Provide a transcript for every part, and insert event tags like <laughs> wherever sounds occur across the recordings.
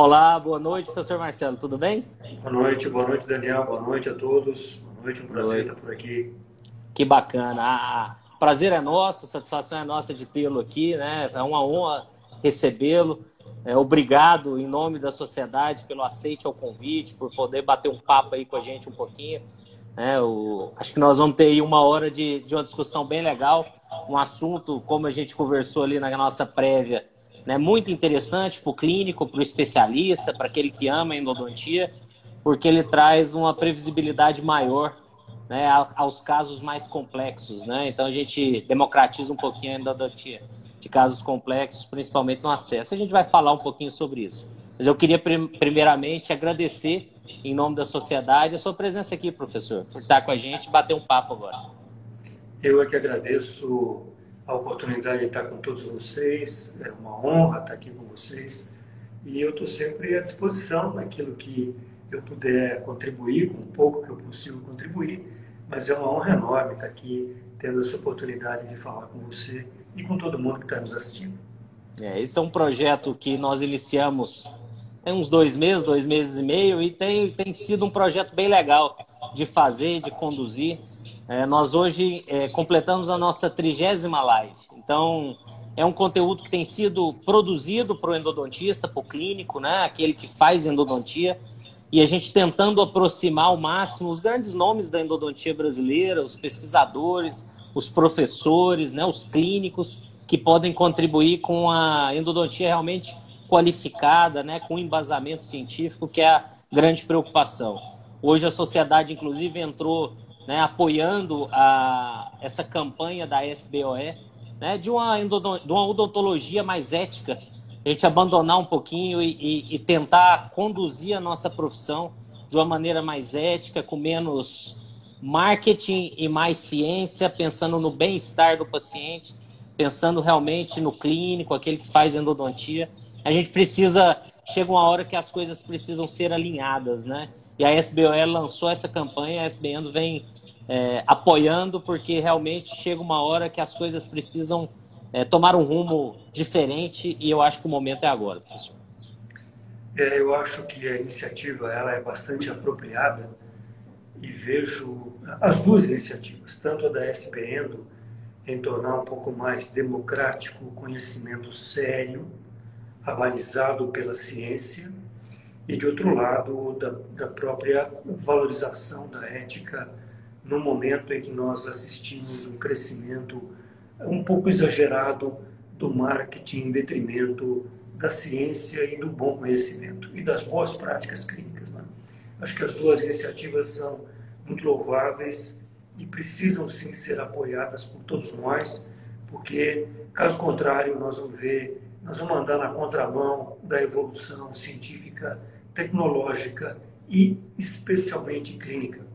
Olá, boa noite, professor Marcelo, tudo bem? Boa noite, boa noite, Daniel, boa noite a todos. Boa noite, um prazer estar por aqui. Que bacana. Ah, prazer é nosso, satisfação é nossa de tê-lo aqui, né? É uma honra recebê-lo. É, obrigado em nome da sociedade pelo aceite ao convite, por poder bater um papo aí com a gente um pouquinho. É, o, acho que nós vamos ter aí uma hora de, de uma discussão bem legal, um assunto, como a gente conversou ali na nossa prévia, né, muito interessante para o clínico, para o especialista, para aquele que ama a endodontia, porque ele traz uma previsibilidade maior né, aos casos mais complexos. Né? Então a gente democratiza um pouquinho a endodontia de casos complexos, principalmente no acesso. A gente vai falar um pouquinho sobre isso. Mas eu queria primeiramente agradecer, em nome da sociedade, a sua presença aqui, professor, por estar com a gente bater um papo agora. Eu é que agradeço a oportunidade de estar com todos vocês. É uma honra estar aqui com vocês. E eu estou sempre à disposição naquilo que eu puder contribuir, com o pouco que eu consigo contribuir. Mas é uma honra enorme estar aqui, tendo essa oportunidade de falar com você e com todo mundo que está nos assistindo. É, esse é um projeto que nós iniciamos tem uns dois meses, dois meses e meio, e tem, tem sido um projeto bem legal de fazer, de conduzir. É, nós hoje é, completamos a nossa trigésima live. Então, é um conteúdo que tem sido produzido para o endodontista, para o clínico, né? aquele que faz endodontia, e a gente tentando aproximar ao máximo os grandes nomes da endodontia brasileira, os pesquisadores, os professores, né? os clínicos, que podem contribuir com a endodontia realmente qualificada, né? com embasamento científico, que é a grande preocupação. Hoje a sociedade, inclusive, entrou né, apoiando a, essa campanha da SBOE, né, de, uma de uma odontologia mais ética, a gente abandonar um pouquinho e, e, e, tentar conduzir a nossa profissão de uma maneira mais ética, com menos marketing e mais ciência, pensando no bem-estar do paciente, pensando realmente no clínico, aquele que faz endodontia. A gente precisa, chega uma hora que as coisas precisam ser alinhadas, né? E a SBOE lançou essa campanha, a SBN vem é, apoiando, porque realmente chega uma hora que as coisas precisam é, tomar um rumo diferente e eu acho que o momento é agora, professor. É, eu acho que a iniciativa ela é bastante apropriada e vejo as duas iniciativas, tanto a da SPENDO, em tornar um pouco mais democrático o conhecimento sério, abalizado pela ciência, e de outro lado, da, da própria valorização da ética no momento em que nós assistimos um crescimento um pouco exagerado do marketing em detrimento da ciência e do bom conhecimento e das boas práticas clínicas. Né? Acho que as duas iniciativas são muito louváveis e precisam sim ser apoiadas por todos nós, porque caso contrário nós vamos ver, nós vamos andar na contramão da evolução científica, tecnológica e especialmente clínica.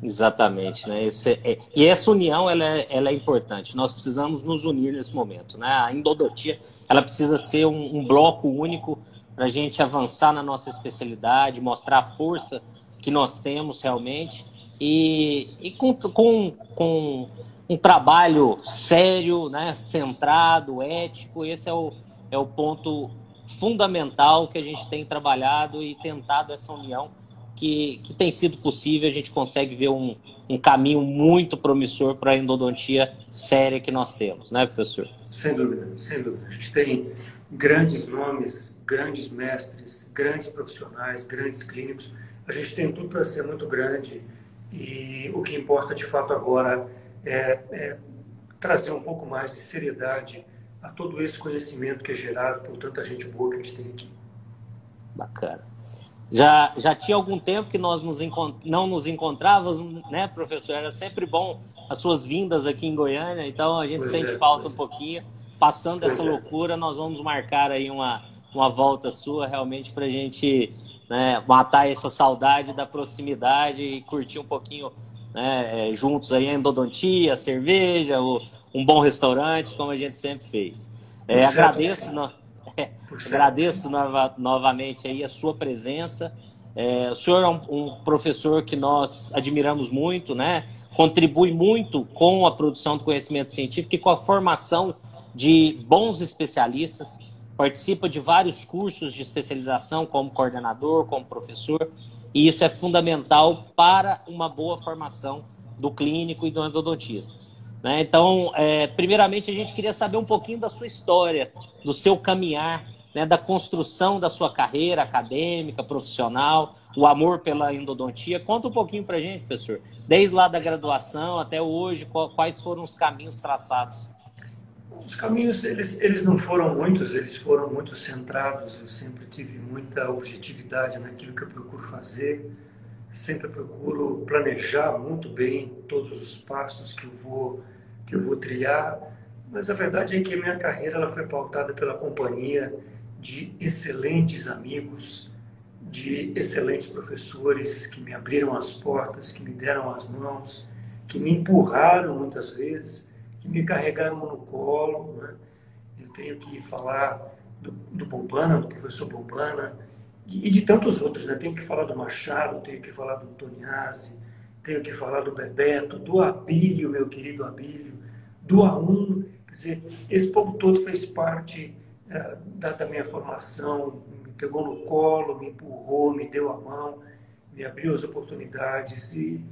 Exatamente, né? Esse, é, e essa união ela é, ela é importante. Nós precisamos nos unir nesse momento, né? A endodontia ela precisa ser um, um bloco único para a gente avançar na nossa especialidade, mostrar a força que nós temos realmente e, e com, com, com um trabalho sério, né? Centrado, ético. Esse é o, é o ponto fundamental que a gente tem trabalhado e tentado essa união que, que tem sido possível, a gente consegue ver um, um caminho muito promissor para a endodontia séria que nós temos, né, professor? Sem dúvida, sem dúvida. A gente tem grandes nomes, grandes mestres, grandes profissionais, grandes clínicos. A gente tem tudo para ser muito grande e o que importa de fato agora é, é trazer um pouco mais de seriedade a todo esse conhecimento que é gerado por tanta gente boa que a gente tem aqui. Bacana. Já, já tinha algum tempo que nós nos não nos encontrávamos, né, professor? Era sempre bom as suas vindas aqui em Goiânia, então a gente pois sente é, falta um é. pouquinho. Passando pois essa é. loucura, nós vamos marcar aí uma, uma volta sua realmente para a gente né, matar essa saudade da proximidade e curtir um pouquinho né, é, juntos aí a endodontia, a cerveja, o, um bom restaurante, como a gente sempre fez. É, agradeço. No, Agradeço nova, novamente aí a sua presença. É, o senhor é um, um, professor que nós admiramos muito, né? Contribui muito com a produção do conhecimento científico e com a formação de bons especialistas. participa de vários cursos de especialização como coordenador, como professor, e isso é fundamental para uma boa formação do clínico e do endodontista. Né? Então, é, primeiramente, a gente queria saber um pouquinho da sua história, do seu caminhar, né, da construção da sua carreira acadêmica, profissional, o amor pela endodontia. Conta um pouquinho para a gente, professor, desde lá da graduação até hoje, quais foram os caminhos traçados? Os caminhos, eles, eles não foram muitos, eles foram muito centrados. Eu sempre tive muita objetividade naquilo que eu procuro fazer. Sempre procuro planejar muito bem todos os passos que eu vou, que eu vou trilhar. Mas a verdade é que a minha carreira ela foi pautada pela companhia de excelentes amigos, de excelentes professores que me abriram as portas, que me deram as mãos, que me empurraram muitas vezes que me carregaram no colo. Né? Eu tenho que falar do, do do professor Bombana, e, de tantos outros. Né? Tenho que falar do Machado, tenho que falar do Toniazzi, tenho que falar do Bebeto, do Abílio, meu querido Abílio, do A1. Quer dizer, esse povo todo fez parte é, da, da minha formação, me pegou no colo, me empurrou, me deu a mão, me abriu as oportunidades e,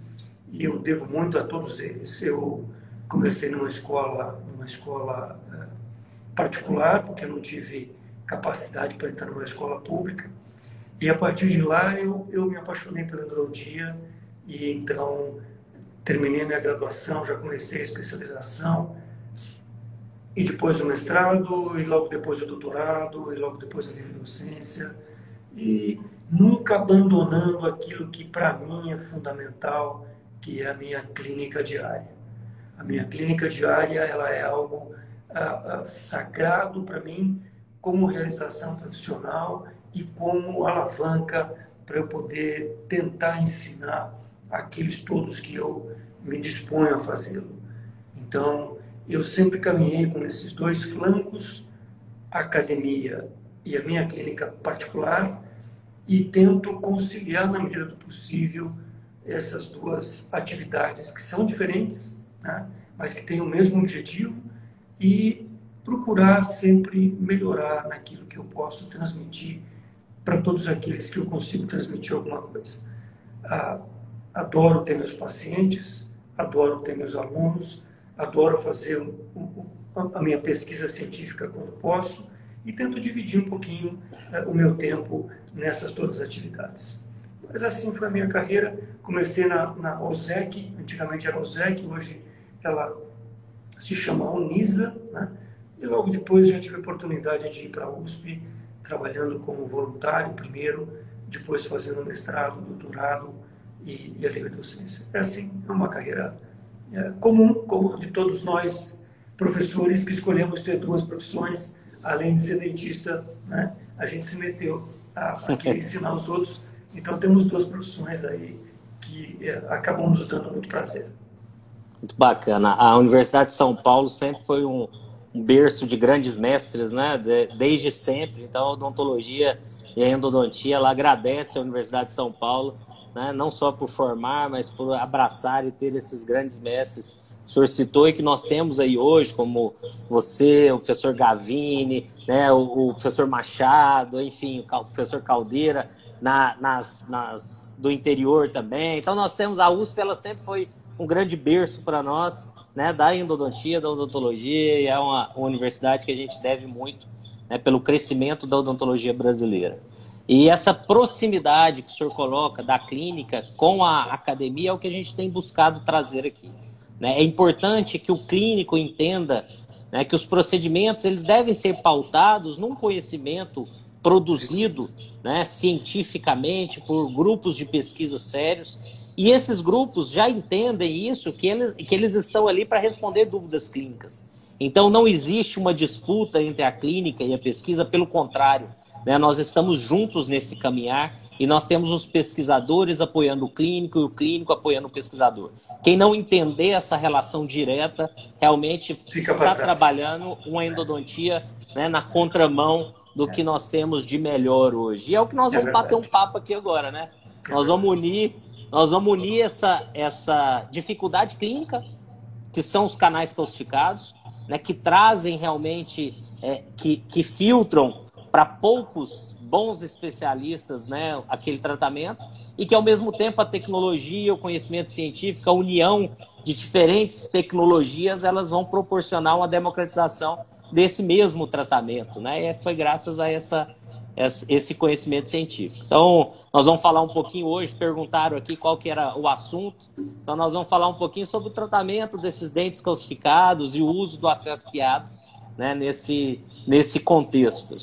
e eu devo muito a todos eles. Eu comecei numa escola, numa escola uh, particular, porque eu não tive capacidade para entrar numa escola pública. E a partir de lá eu, eu me apaixonei pela endodontia e então terminei minha graduação, já comecei a especialização e depois o mestrado e logo depois o doutorado e logo depois a livre docência e nunca abandonando aquilo que para mim é fundamental, que é a minha clínica diária. A minha clínica diária ela é algo ah, ah, sagrado para mim como realização profissional e como alavanca para eu poder tentar ensinar aqueles todos que eu me disponho a fazê-lo. Então, eu sempre caminhei com esses dois flancos, a academia e a minha clínica particular, e tento conciliar na medida do possível essas duas atividades que são diferentes, né? mas que tem o mesmo objetivo e procurar sempre melhorar naquilo que eu posso transmitir para todos aqueles que eu consigo transmitir alguma coisa. Ah, adoro ter meus pacientes, adoro ter meus alunos, adoro fazer a minha pesquisa científica quando posso e tento dividir um pouquinho eh, o meu tempo nessas todas as atividades. Mas assim foi a minha carreira. Comecei na, na OSEC, antigamente era OSEC, hoje ela se chama Unisa, né? e logo depois já tive a oportunidade de ir para a USP, trabalhando como voluntário primeiro, depois fazendo mestrado, doutorado e, e a livre docência. É assim, é uma carreira é, comum, como de todos nós, professores que escolhemos ter duas profissões, além de ser dentista, né? a gente se meteu a, a querer <laughs> ensinar os outros, então temos duas profissões aí que é, acabam nos dando muito prazer. Muito bacana. A Universidade de São Paulo sempre foi um, um berço de grandes mestres, né? De, desde sempre. Então, a odontologia e a endodontia, ela agradece a Universidade de São Paulo, né? não só por formar, mas por abraçar e ter esses grandes mestres. O senhor citou e que nós temos aí hoje, como você, o professor Gavini, né? o, o professor Machado, enfim, o professor Caldeira, na, nas, nas, do interior também. Então, nós temos a USP, ela sempre foi um grande berço para nós, né, da endodontia, da odontologia, e é uma, uma universidade que a gente deve muito né, pelo crescimento da odontologia brasileira. E essa proximidade que o senhor coloca da clínica com a academia é o que a gente tem buscado trazer aqui. Né? É importante que o clínico entenda né, que os procedimentos eles devem ser pautados num conhecimento produzido né, cientificamente por grupos de pesquisa sérios e esses grupos já entendem isso, que eles, que eles estão ali para responder dúvidas clínicas. Então não existe uma disputa entre a clínica e a pesquisa, pelo contrário, né? nós estamos juntos nesse caminhar e nós temos os pesquisadores apoiando o clínico e o clínico apoiando o pesquisador. Quem não entender essa relação direta realmente Fica está trabalhando uma endodontia né, na contramão do que nós temos de melhor hoje. E é o que nós é vamos bater um papo aqui agora, né? Nós vamos unir nós vamos unir essa, essa dificuldade clínica, que são os canais calcificados, né, que trazem realmente é, que, que filtram para poucos bons especialistas né, aquele tratamento e que, ao mesmo tempo, a tecnologia, o conhecimento científico, a união de diferentes tecnologias, elas vão proporcionar uma democratização desse mesmo tratamento. Né? E foi graças a essa, esse conhecimento científico. Então, nós vamos falar um pouquinho hoje, perguntaram aqui qual que era o assunto. Então, nós vamos falar um pouquinho sobre o tratamento desses dentes calcificados e o uso do acesso piado né, nesse, nesse contexto.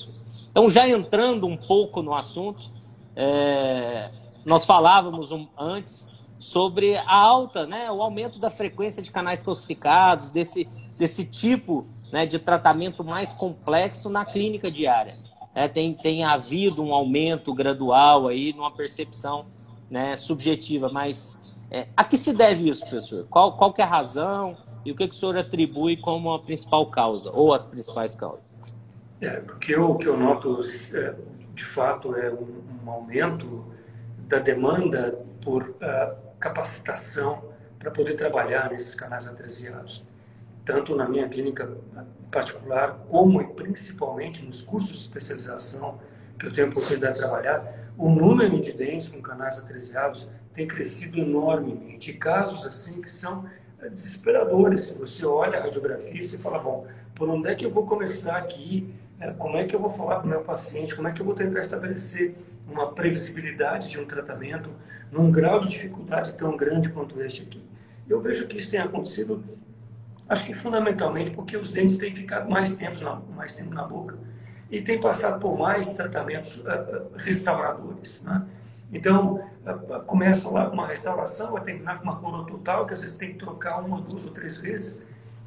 Então, já entrando um pouco no assunto, é, nós falávamos um, antes sobre a alta, né, o aumento da frequência de canais calcificados, desse, desse tipo né, de tratamento mais complexo na clínica diária. É, tem, tem havido um aumento gradual aí numa percepção né, subjetiva, mas é, a que se deve isso, professor? Qual, qual que é a razão e o que, que o senhor atribui como a principal causa, ou as principais causas? É, o, que eu, noto, é, de fato, é um, um aumento da demanda por uh, capacitação para poder trabalhar nesses canais atresiados. Tanto na minha clínica particular, como e principalmente nos cursos de especialização que eu tenho a oportunidade de trabalhar, o número de dentes com canais atresiados tem crescido enormemente. E casos assim que são desesperadores. Você olha a radiografia e fala, bom, por onde é que eu vou começar aqui? É, como é que eu vou falar para o meu paciente? Como é que eu vou tentar estabelecer uma previsibilidade de um tratamento num grau de dificuldade tão grande quanto este aqui? Eu vejo que isso tem acontecido, acho que fundamentalmente porque os dentes têm ficado mais tempo na, mais tempo na boca e têm passado por mais tratamentos uh, restauradores. Né? Então, uh, começa lá com uma restauração, vai terminar com uma coroa total, que às vezes tem que trocar uma, duas ou três vezes,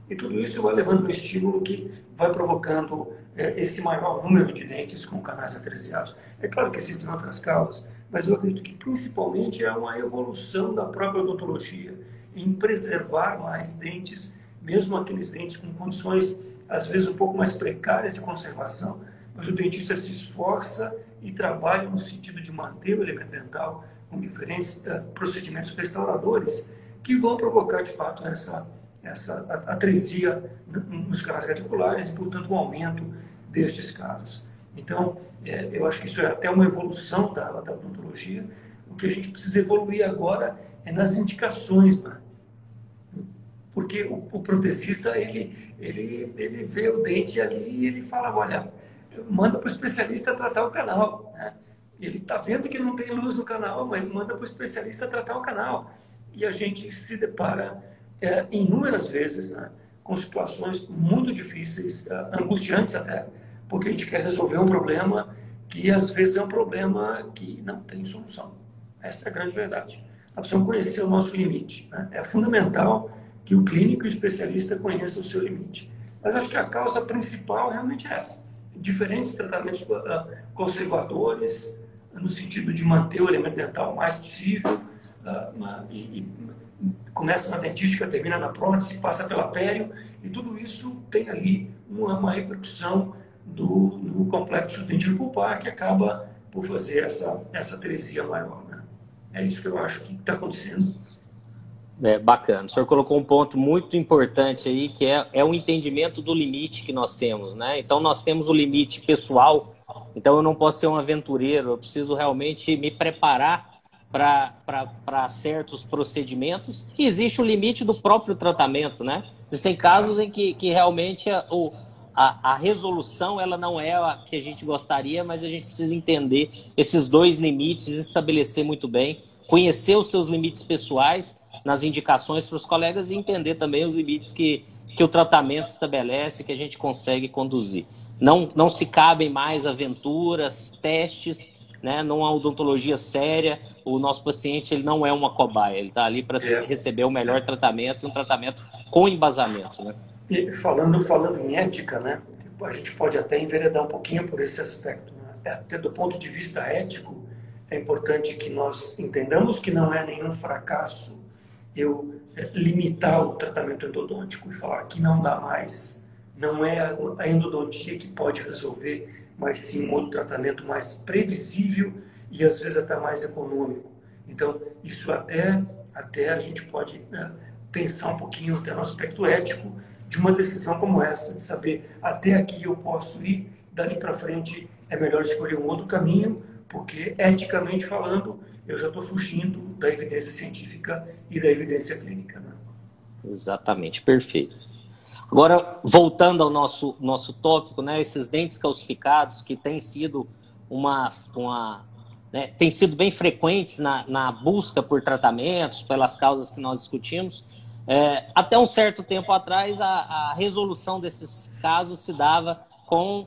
e tudo isso vai levando um estímulo que vai provocando esse maior número de dentes com canais atresiados. É claro que existem outras causas, mas eu acredito que principalmente é uma evolução da própria odontologia em preservar mais dentes, mesmo aqueles dentes com condições às vezes um pouco mais precárias de conservação, mas o dentista se esforça e trabalha no sentido de manter o elemento dental com diferentes uh, procedimentos restauradores que vão provocar de fato essa essa atresia nos canais radiculares e, portanto, um aumento destes casos. Então, é, eu acho que isso é até uma evolução da, da odontologia. O que a gente precisa evoluir agora é nas indicações, né? Porque o, o ele, ele, ele vê o dente ali e ele fala, olha, manda para o especialista tratar o canal. Né? Ele está vendo que não tem luz no canal, mas manda para o especialista tratar o canal. E a gente se depara é, inúmeras vezes né, com situações muito difíceis, é, angustiantes até, porque a gente quer resolver um problema que às vezes é um problema que não tem solução. Essa é a grande verdade. Nós precisamos conhecer o nosso limite. Né? É fundamental que o clínico e o especialista conheçam o seu limite. Mas acho que a causa principal realmente é essa. Diferentes tratamentos uh, conservadores, no sentido de manter o elemento dental o mais possível, uh, e, e começa na dentística, termina na prótese, passa pela pério, e tudo isso tem ali uma, uma repercussão do, do complexo dentício pulpar que acaba por fazer essa, essa teresia maior. Né? É isso que eu acho que está acontecendo. É, bacana. O senhor colocou um ponto muito importante aí, que é, é o entendimento do limite que nós temos, né? Então, nós temos o limite pessoal, então eu não posso ser um aventureiro, eu preciso realmente me preparar para certos procedimentos e existe o limite do próprio tratamento, né? Existem casos em que, que realmente a, a, a, resolução ela não é a que a gente gostaria, mas a gente precisa entender esses dois limites, estabelecer muito bem, conhecer os seus limites pessoais nas indicações para os colegas e entender também os limites que, que o tratamento estabelece, que a gente consegue conduzir. Não, não se cabem mais aventuras, testes, né, numa odontologia séria, o nosso paciente ele não é uma cobaia, ele está ali para é. receber o melhor tratamento, um tratamento com embasamento, né? E falando, falando em ética, né, a gente pode até enveredar um pouquinho por esse aspecto. Né? É, até do ponto de vista ético, é importante que nós entendamos que não é nenhum fracasso eu é, limitar o tratamento endodôntico e falar que não dá mais. Não é a endodontia que pode resolver, mas sim um outro tratamento mais previsível e às vezes até mais econômico. Então, isso até, até a gente pode né, pensar um pouquinho até no aspecto ético de uma decisão como essa, de saber até aqui eu posso ir, dali para frente é melhor escolher um outro caminho, porque eticamente falando, eu já estou fugindo da evidência científica e da evidência clínica. Né? Exatamente, perfeito. Agora, voltando ao nosso, nosso tópico, né, esses dentes calcificados que têm sido uma, uma né, têm sido bem frequentes na, na busca por tratamentos, pelas causas que nós discutimos. É, até um certo tempo atrás, a, a resolução desses casos se dava com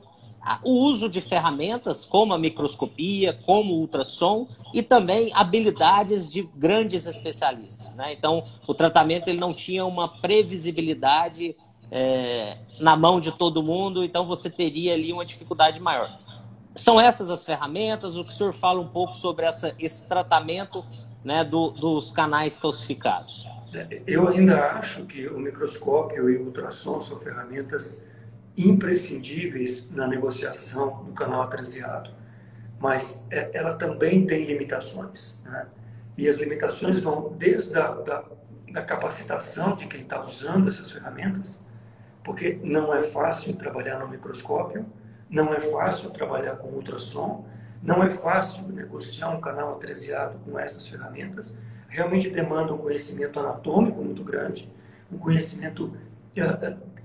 o uso de ferramentas como a microscopia, como o ultrassom e também habilidades de grandes especialistas. Né? Então, o tratamento ele não tinha uma previsibilidade é, na mão de todo mundo, então você teria ali uma dificuldade maior. São essas as ferramentas? O que o senhor fala um pouco sobre essa, esse tratamento né, do, dos canais calcificados? Eu ainda acho que o microscópio e o ultrassom são ferramentas imprescindíveis na negociação do canal atrasiado, mas é, ela também tem limitações. Né? E as limitações vão desde a da, da capacitação de quem está usando essas ferramentas, porque não é fácil trabalhar no microscópio, não é fácil trabalhar com ultrassom, não é fácil negociar um canal atrasiado com essas ferramentas. Realmente demanda um conhecimento anatômico muito grande, um conhecimento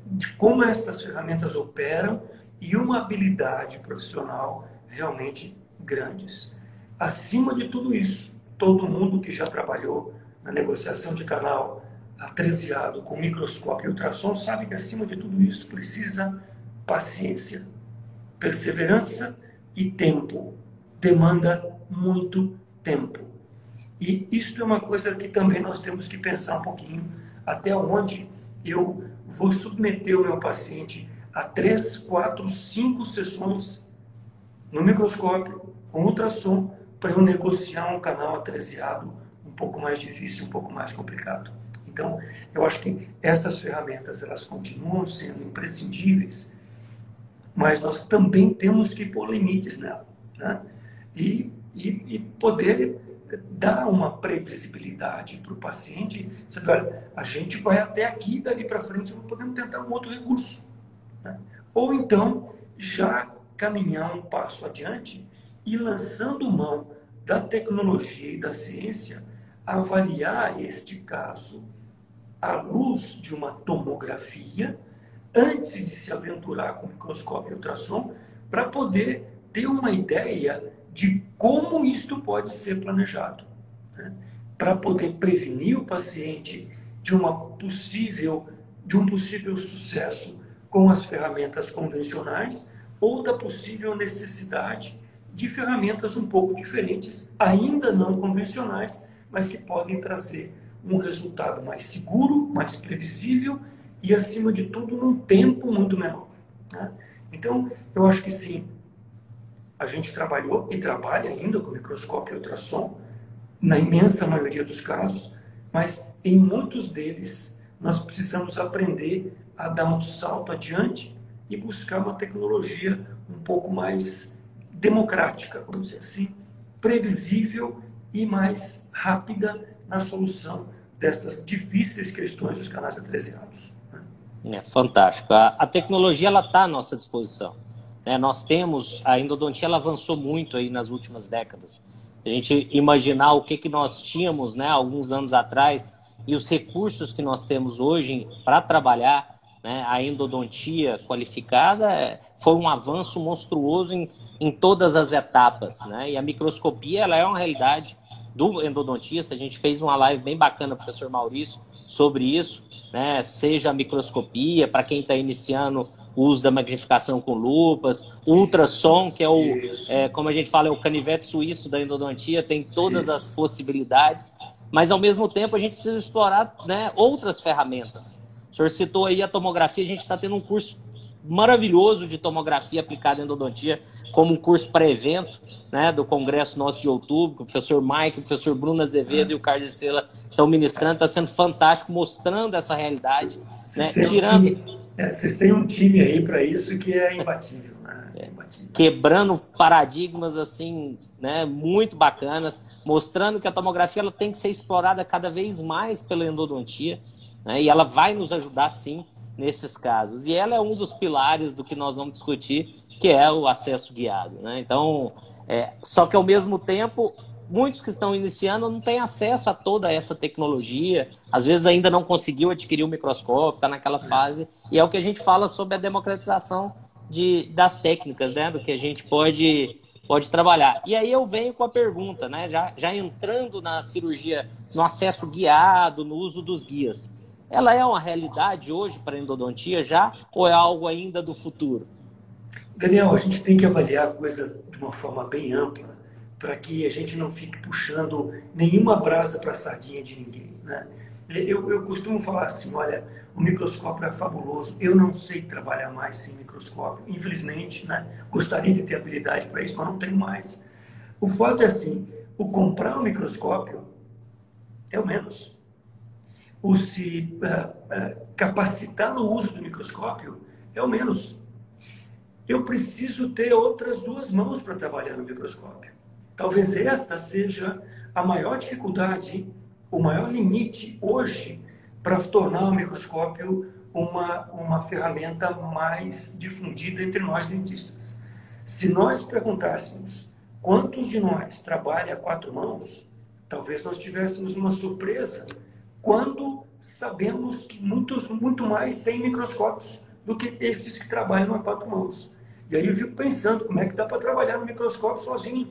de como estas ferramentas operam e uma habilidade profissional realmente grandes. Acima de tudo isso, todo mundo que já trabalhou na negociação de canal atresiado com microscópio e ultrassom sabe que acima de tudo isso precisa paciência, perseverança e tempo. Demanda muito tempo. E isso é uma coisa que também nós temos que pensar um pouquinho até onde eu vou submeter o meu paciente a três, quatro, cinco sessões no microscópio, com ultrassom, para eu negociar um canal atresiado um pouco mais difícil, um pouco mais complicado. Então, eu acho que essas ferramentas elas continuam sendo imprescindíveis, mas nós também temos que pôr limites nela, né? E, e, e poder dar uma previsibilidade para o paciente, sabe, olha, a gente vai até aqui, dali para frente podemos tentar um outro recurso. Né? Ou então, já caminhar um passo adiante e lançando mão da tecnologia e da ciência, avaliar este caso à luz de uma tomografia, antes de se aventurar com microscópio e ultrassom, para poder ter uma ideia de como isto pode ser planejado, né? para poder prevenir o paciente de uma possível de um possível sucesso com as ferramentas convencionais ou da possível necessidade de ferramentas um pouco diferentes, ainda não convencionais, mas que podem trazer um resultado mais seguro, mais previsível e, acima de tudo, num tempo muito menor. Né? Então, eu acho que sim, a gente trabalhou e trabalha ainda com microscópio e ultrassom, na imensa maioria dos casos, mas em muitos deles nós precisamos aprender a dar um salto adiante e buscar uma tecnologia um pouco mais democrática, vamos dizer assim, previsível e mais rápida na solução destas difíceis questões dos canais atreziados. Né? É fantástico. A, a tecnologia ela está à nossa disposição. Né? Nós temos, a endodontia ela avançou muito aí nas últimas décadas. A gente imaginar o que, que nós tínhamos né, alguns anos atrás e os recursos que nós temos hoje para trabalhar né, a endodontia qualificada é, foi um avanço monstruoso em, em todas as etapas. Né? E a microscopia ela é uma realidade do endodontista. A gente fez uma live bem bacana, professor Maurício, sobre isso. Né? Seja a microscopia, para quem está iniciando o uso da magnificação com lupas, ultrassom, que é o, é, como a gente fala, é o canivete suíço da endodontia, tem todas Isso. as possibilidades, mas ao mesmo tempo a gente precisa explorar né, outras ferramentas. O senhor citou aí a tomografia, a gente está tendo um curso maravilhoso de tomografia aplicada em endodontia, como um curso pré-evento, né, do congresso nosso de outubro, o professor Mike, o professor Bruno Azevedo é. e o Carlos Estrela estão ministrando, está sendo fantástico, mostrando essa realidade, né, tirando... É, vocês têm um time aí para isso que é imbatível, né? É, imbatível. Quebrando paradigmas assim, né, muito bacanas, mostrando que a tomografia ela tem que ser explorada cada vez mais pela endodontia, né, e ela vai nos ajudar sim nesses casos. E ela é um dos pilares do que nós vamos discutir, que é o acesso guiado. Né? Então, é, só que ao mesmo tempo, muitos que estão iniciando não têm acesso a toda essa tecnologia, às vezes ainda não conseguiu adquirir o microscópio, está naquela fase, e é o que a gente fala sobre a democratização de, das técnicas, né? do que a gente pode, pode trabalhar. E aí eu venho com a pergunta, né? já, já entrando na cirurgia, no acesso guiado, no uso dos guias. Ela é uma realidade hoje para a endodontia já, ou é algo ainda do futuro? Daniel, a gente tem que avaliar a coisa de uma forma bem ampla para que a gente não fique puxando nenhuma brasa para a sardinha de ninguém. Né? Eu, eu costumo falar assim, olha, o microscópio é fabuloso, eu não sei trabalhar mais sem microscópio, infelizmente, né? gostaria de ter habilidade para isso, mas não tenho mais. O fato é assim, o comprar um microscópio é o menos. O se uh, uh, capacitar no uso do microscópio é o menos. Eu preciso ter outras duas mãos para trabalhar no microscópio. Talvez esta seja a maior dificuldade, o maior limite hoje para tornar o microscópio uma, uma ferramenta mais difundida entre nós dentistas. Se nós perguntássemos quantos de nós trabalha a quatro mãos, talvez nós tivéssemos uma surpresa quando sabemos que muitos, muito mais têm microscópios do que esses que trabalham a quatro mãos. E aí eu fico pensando como é que dá para trabalhar no microscópio sozinho.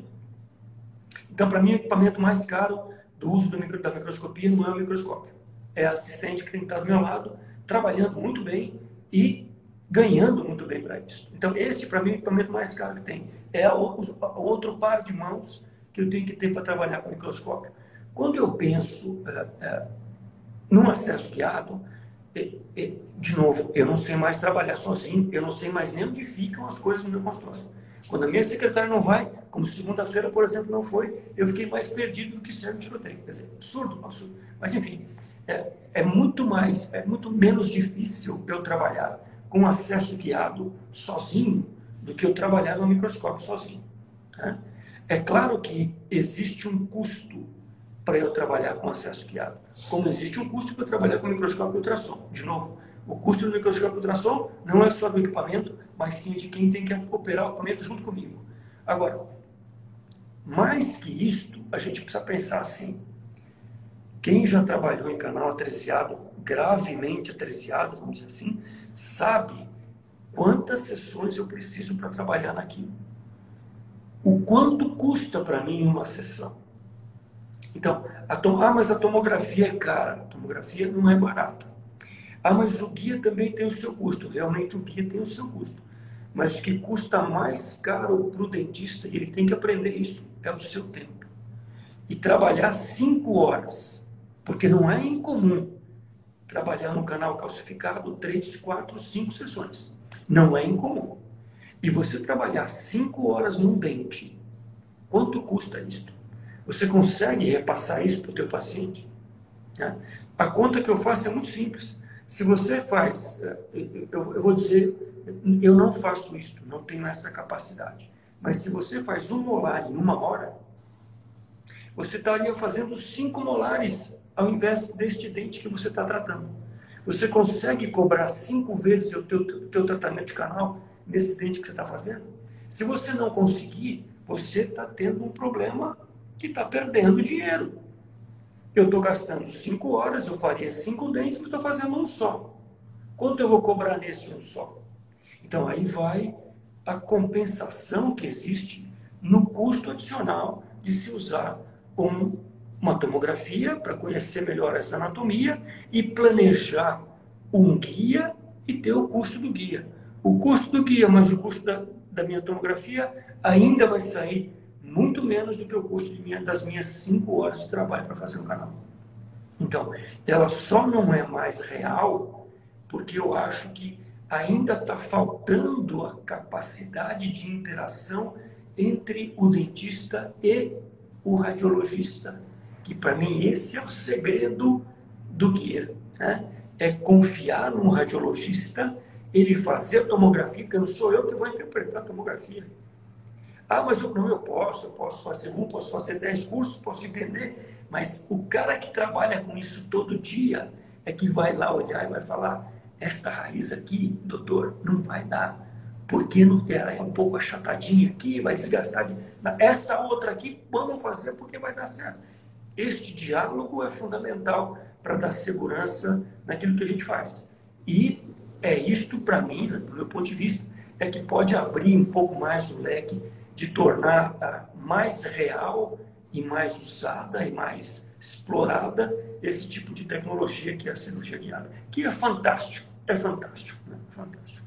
Então, para mim, o equipamento mais caro do uso do micro, da microscopia não é o microscópio. É a assistente que tem que estar do meu lado, trabalhando muito bem e ganhando muito bem para isso. Então, este, para mim, é o equipamento mais caro que tem. É o, outro par de mãos que eu tenho que ter para trabalhar com microscópio. Quando eu penso é, é, num acesso guiado, é, é, de novo, eu não sei mais trabalhar sozinho, eu não sei mais nem onde ficam as coisas no meu consultório. Quando a minha secretária não vai, como segunda-feira, por exemplo, não foi, eu fiquei mais perdido do que serve tiroteio. Quer dizer, absurdo, absurdo. Mas, enfim, é, é, muito mais, é muito menos difícil eu trabalhar com acesso guiado sozinho do que eu trabalhar no microscópio sozinho. Né? É claro que existe um custo para eu trabalhar com acesso guiado, como existe um custo para trabalhar com microscópio ultrassom. De novo, o custo do microscópio ultrassom não é só do equipamento, mas sim de quem tem que operar o equipamento junto comigo. Agora, mais que isto, a gente precisa pensar assim. Quem já trabalhou em canal atresiado, gravemente atresiado, vamos dizer assim, sabe quantas sessões eu preciso para trabalhar naquilo. O quanto custa para mim uma sessão. Então, a tom... ah, mas a tomografia é cara. A tomografia não é barata. Ah, mas o guia também tem o seu custo. Realmente o guia tem o seu custo. Mas o que custa mais caro para o dentista, ele tem que aprender isso, é o seu tempo. E trabalhar cinco horas, porque não é incomum trabalhar no canal calcificado três, quatro, cinco sessões. Não é incomum. E você trabalhar cinco horas num dente, quanto custa isto? Você consegue repassar isso para o teu paciente? Né? A conta que eu faço é muito simples. Se você faz, é, eu vou dizer, eu não faço isso, não tenho essa capacidade. Mas se você faz um molar em uma hora, você estaria fazendo cinco molares ao invés deste dente que você está tratando. Você consegue cobrar cinco vezes o teu, teu tratamento de canal nesse dente que você está fazendo? Se você não conseguir, você está tendo um problema que está perdendo dinheiro. Eu estou gastando cinco horas, eu faria cinco dentes, mas estou fazendo um só. Quanto eu vou cobrar nesse um só? Então aí vai a compensação que existe no custo adicional de se usar um, uma tomografia para conhecer melhor essa anatomia e planejar um guia e ter o custo do guia. O custo do guia mais o custo da, da minha tomografia ainda vai sair muito menos do que o custo minha, das minhas cinco horas de trabalho para fazer um canal. Então, ela só não é mais real porque eu acho que ainda está faltando a capacidade de interação entre o dentista e o radiologista, que para mim esse é o segredo do guia. Né? É confiar num radiologista, ele fazer a tomografia, porque não sou eu que vou interpretar a tomografia. Ah, mas eu não, eu posso, eu posso fazer um, posso fazer dez cursos, posso entender. Mas o cara que trabalha com isso todo dia é que vai lá olhar e vai falar: esta raiz aqui, doutor, não vai dar, porque ela é um pouco achatadinha aqui, vai desgastar. Esta outra aqui, vamos fazer porque vai dar certo. Este diálogo é fundamental para dar segurança naquilo que a gente faz. E é isto, para mim, né, do meu ponto de vista, é que pode abrir um pouco mais o leque de tornar mais real e mais usada e mais explorada esse tipo de tecnologia que é a cirurgia guiada, que é fantástico, é fantástico, né? fantástico.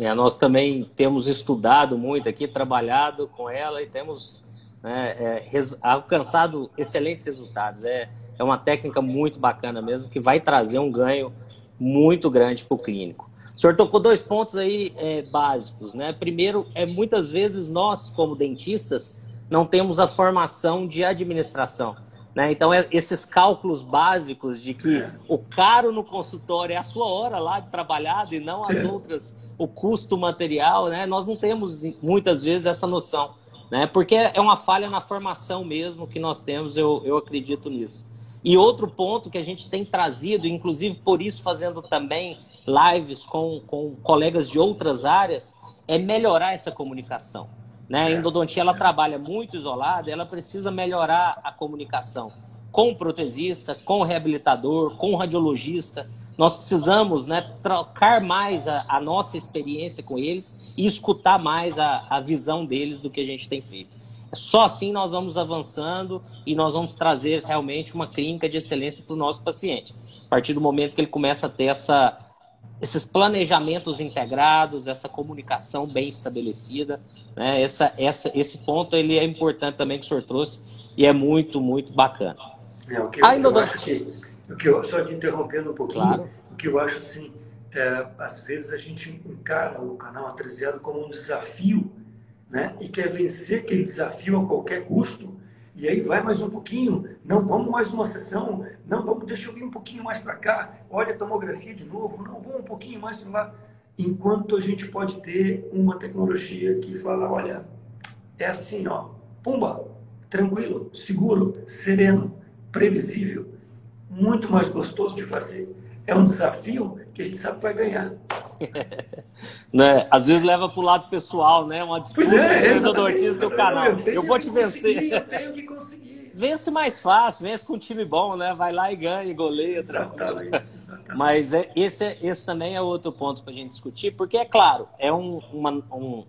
É, nós também temos estudado muito aqui, trabalhado com ela e temos né, é, alcançado excelentes resultados. É, é uma técnica muito bacana mesmo, que vai trazer um ganho muito grande para o clínico. O senhor tocou dois pontos aí é, básicos, né? Primeiro, é muitas vezes nós, como dentistas, não temos a formação de administração. Né? Então, é, esses cálculos básicos de que é. o caro no consultório é a sua hora lá de trabalhado e não as é. outras, o custo material, né? nós não temos muitas vezes essa noção. Né? Porque é uma falha na formação mesmo que nós temos, eu, eu acredito nisso. E outro ponto que a gente tem trazido, inclusive por isso fazendo também lives com, com colegas de outras áreas, é melhorar essa comunicação. Né? A endodontia ela trabalha muito isolada, ela precisa melhorar a comunicação com o protesista, com o reabilitador, com o radiologista. Nós precisamos né, trocar mais a, a nossa experiência com eles e escutar mais a, a visão deles do que a gente tem feito. Só assim nós vamos avançando e nós vamos trazer realmente uma clínica de excelência para o nosso paciente. A partir do momento que ele começa a ter essa, esses planejamentos integrados, essa comunicação bem estabelecida, né? Essa, essa, esse ponto ele é importante também que o senhor trouxe e é muito, muito bacana. É, o que, eu, eu acho que, o que eu, só te interrompendo um pouquinho, claro. o que eu acho assim, é, às vezes a gente encara o canal atrasiado como um desafio, né? E quer vencer aquele desafio a qualquer custo. E aí vai mais um pouquinho, não, vamos mais uma sessão, não, vamos, deixa eu vir um pouquinho mais para cá, olha a tomografia de novo, não, vamos um pouquinho mais para lá. Enquanto a gente pode ter uma tecnologia que fala, olha, é assim, ó, pumba, tranquilo, seguro, sereno, previsível, muito mais gostoso de fazer. É um desafio que a gente sabe que vai ganhar. <laughs> né? Às vezes leva para o lado pessoal, né? Uma disputa pois é, do artista e o canal. Eu, eu vou te vencer. Eu tenho que conseguir <laughs> vence mais fácil, vence com um time bom, né? Vai lá e ganha, e goleia. Exatamente, exatamente. Mas é, esse, é, esse também é outro ponto para a gente discutir, porque, é claro, é um, uma, um,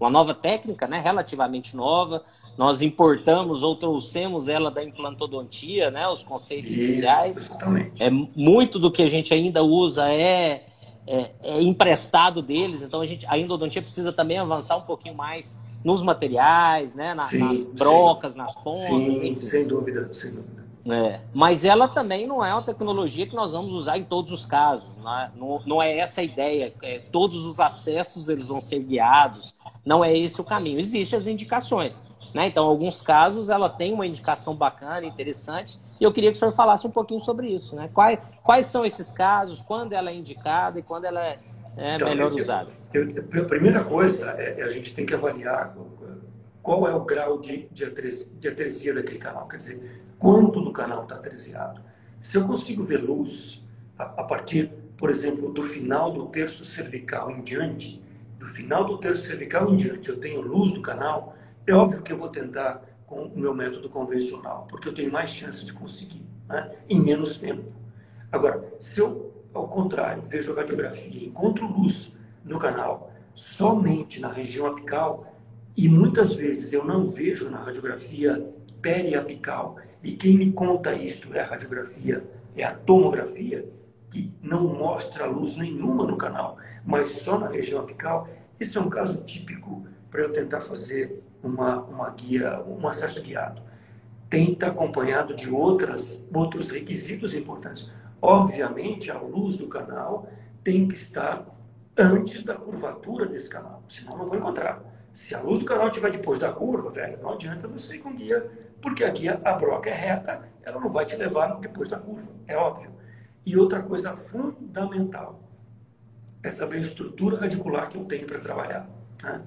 uma nova técnica, né? Relativamente nova. Nós importamos ou trouxemos ela da implantodontia, né? Os conceitos Isso, iniciais. Exatamente. É, muito do que a gente ainda usa é, é, é emprestado deles, então a, gente, a endodontia precisa também avançar um pouquinho mais nos materiais, né? Na, sim, nas brocas, sim. nas pontas. Sim, enfim. sem dúvida, sem dúvida. É. Mas ela também não é uma tecnologia que nós vamos usar em todos os casos. Né? Não, não é essa a ideia. É, todos os acessos eles vão ser guiados. Não é esse o caminho. Existem as indicações. Né? Então, em alguns casos, ela tem uma indicação bacana, interessante. E eu queria que o senhor falasse um pouquinho sobre isso. Né? Quais, quais são esses casos, quando ela é indicada e quando ela é é então, melhor eu, usado? Eu, eu, a primeira coisa é, é, a gente tem que avaliar qual é o grau de, de, atresia, de atresia daquele canal, quer dizer, quanto do canal está atresiado. Se eu consigo ver luz a, a, partir, por exemplo, do final do terço cervical em diante, do final do terço cervical em diante, eu tenho luz do canal, é óbvio que eu vou tentar com o meu método convencional, porque eu tenho mais chance de conseguir, né? em menos tempo. Agora, se eu ao contrário, vejo a radiografia, encontro luz no canal somente na região apical e muitas vezes eu não vejo na radiografia periapical. E quem me conta isto é a radiografia, é a tomografia, que não mostra luz nenhuma no canal, mas só na região apical. Esse é um caso típico para eu tentar fazer uma, uma guia, um acesso guiado. Tem que estar acompanhado de outras, outros requisitos importantes. Obviamente, a luz do canal tem que estar antes da curvatura desse canal, senão não vou encontrar. Se a luz do canal estiver depois da curva, velho, não adianta você ir com guia, porque a guia, a broca é reta, ela não vai te levar depois da curva, é óbvio. E outra coisa fundamental é saber a estrutura radicular que eu tenho para trabalhar. Né?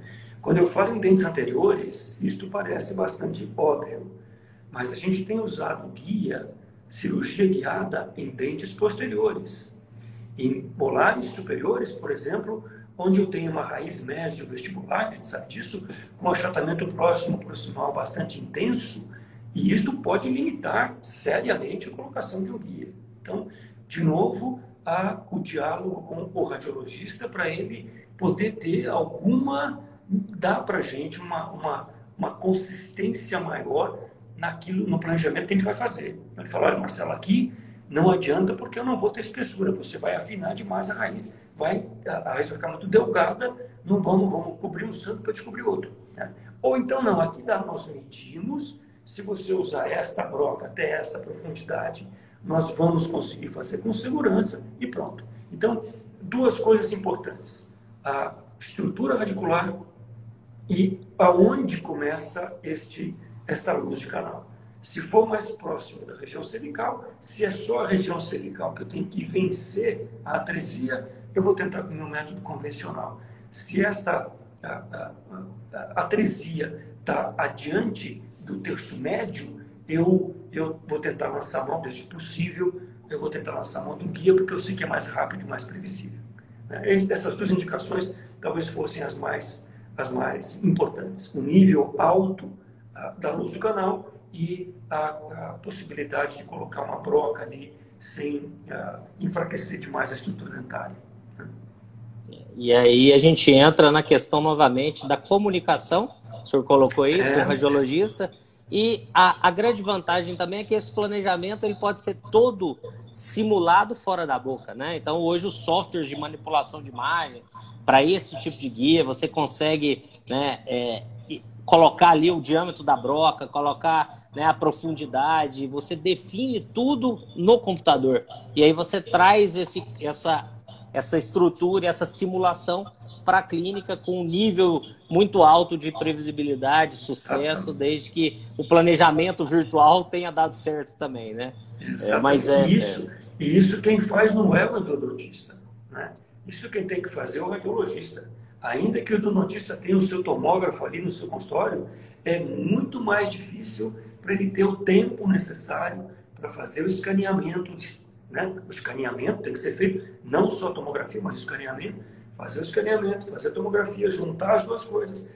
Quando eu falo em dentes anteriores, isto parece bastante óbvio, mas a gente tem usado guia cirurgia guiada em dentes posteriores. Em molares superiores, por exemplo, onde eu tenho uma raiz mésio vestibular, a gente sabe disso, com achatamento próximo proximal bastante intenso, e isto pode limitar seriamente a colocação de um guia. Então, de novo, há o diálogo com o radiologista para ele poder ter alguma, dá para a gente uma, uma, uma consistência maior naquilo, no planejamento que a gente vai fazer. Ele fala, olha, Marcelo, aqui não adianta porque eu não vou ter espessura, você vai afinar demais a raiz, vai, a raiz vai ficar muito delgada, não vamos, vamos cobrir um santo para descobrir outro. Né? Ou então não, aqui dá, nós medimos, se você usar esta broca até esta profundidade, nós vamos conseguir fazer com segurança e pronto. Então, duas coisas importantes. A estrutura radicular e aonde começa este, esta luz de canal. Se for mais próximo da região cervical, se é só a região cervical que eu tenho que vencer a atresia, eu vou tentar com o meu método convencional. Se esta atresia está adiante do terço médio, eu, eu vou tentar lançar mão desde possível, eu vou tentar lançar mão do guia, porque eu sei que é mais rápido e mais previsível. Né? Essas duas indicações talvez fossem as mais, as mais importantes. O nível alto da luz do canal e a, a possibilidade de colocar uma broca ali sem uh, enfraquecer demais a estrutura dentária. Né? E aí a gente entra na questão novamente da comunicação, o senhor colocou aí, é, com o radiologista, e a, a, grande vantagem também é que esse planejamento ele pode ser todo simulado fora da boca, né? Então hoje os softwares de manipulação de imagem para esse tipo de guia você consegue né, é, colocar ali o diâmetro da broca, colocar né, a profundidade, você define tudo no computador. E aí você traz esse, essa, essa estrutura, essa simulação para a clínica com um nível muito alto de previsibilidade, sucesso, desde que o planejamento virtual tenha dado certo também, né? É, mas é, isso, é... isso quem faz não é o endodontista, né? Isso quem tem que fazer é o radiologista ainda que o odontista tenha o seu tomógrafo ali no seu consultório, é muito mais difícil para ele ter o tempo necessário para fazer o escaneamento. Né? O escaneamento tem que ser feito, não só tomografia, mas escaneamento. Fazer o escaneamento, fazer a tomografia, juntar as duas coisas,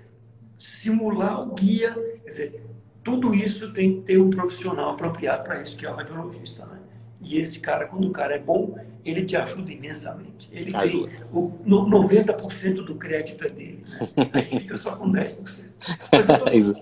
simular o guia. Quer dizer, tudo isso tem que ter um profissional apropriado para isso, que é o radiologista. Né? E esse cara, quando o cara é bom, ele te ajuda imensamente. Ele ajuda. tem o, no, 90% do crédito é dele. Né? A gente fica só com 10%.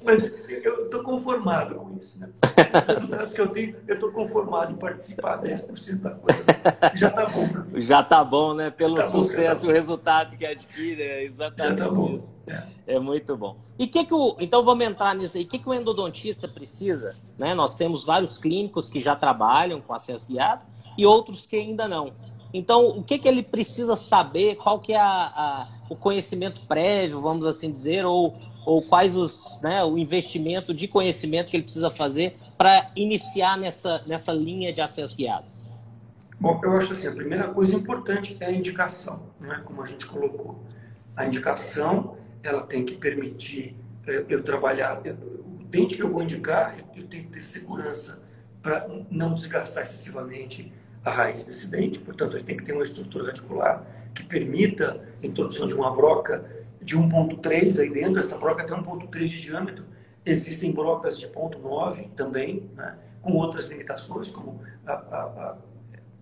Mas eu <laughs> estou conformado com isso. Né? <laughs> Os resultados que eu tenho, eu estou conformado em participar 10% da coisa. Assim. Já está bom para mim. Já está bom, né? Pelo tá sucesso, bom, tá o resultado que adquire. É exatamente Já tá bom. isso. É. é. muito bom. E que que o, então vamos entrar nisso aí. O que, que o endodontista precisa? Né? Nós temos vários clínicos que já trabalham com acesso guiado e outros que ainda não. Então, o que, que ele precisa saber? Qual que é a, a, o conhecimento prévio, vamos assim dizer, ou, ou quais os, né, o investimento de conhecimento que ele precisa fazer para iniciar nessa, nessa linha de acesso guiado? Bom, eu acho assim, a primeira coisa importante é a indicação, né, como a gente colocou. A indicação, ela tem que permitir é, eu trabalhar, o dente que eu vou indicar, eu tenho que ter segurança para não desgastar excessivamente a raiz desse dente, portanto, ele tem que ter uma estrutura radicular que permita a introdução de uma broca de 1.3 aí dentro, essa broca tem 1.3 de diâmetro. Existem brocas de 0.9 também, né, com outras limitações, como a, a, a,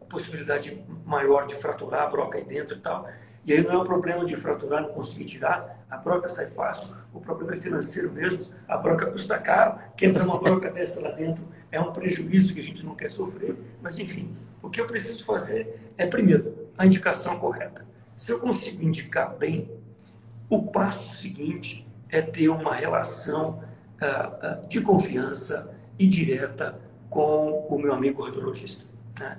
possibilidade maior de fraturar a broca aí dentro e tal. E aí não é um problema de fraturar, não conseguir tirar, a broca sai fácil, o problema é financeiro mesmo, a broca custa caro, quebra uma broca dessa lá dentro, é um prejuízo que a gente não quer sofrer, mas enfim, o que eu preciso fazer é, primeiro, a indicação correta. Se eu consigo indicar bem, o passo seguinte é ter uma relação uh, uh, de confiança e direta com o meu amigo radiologista. Né?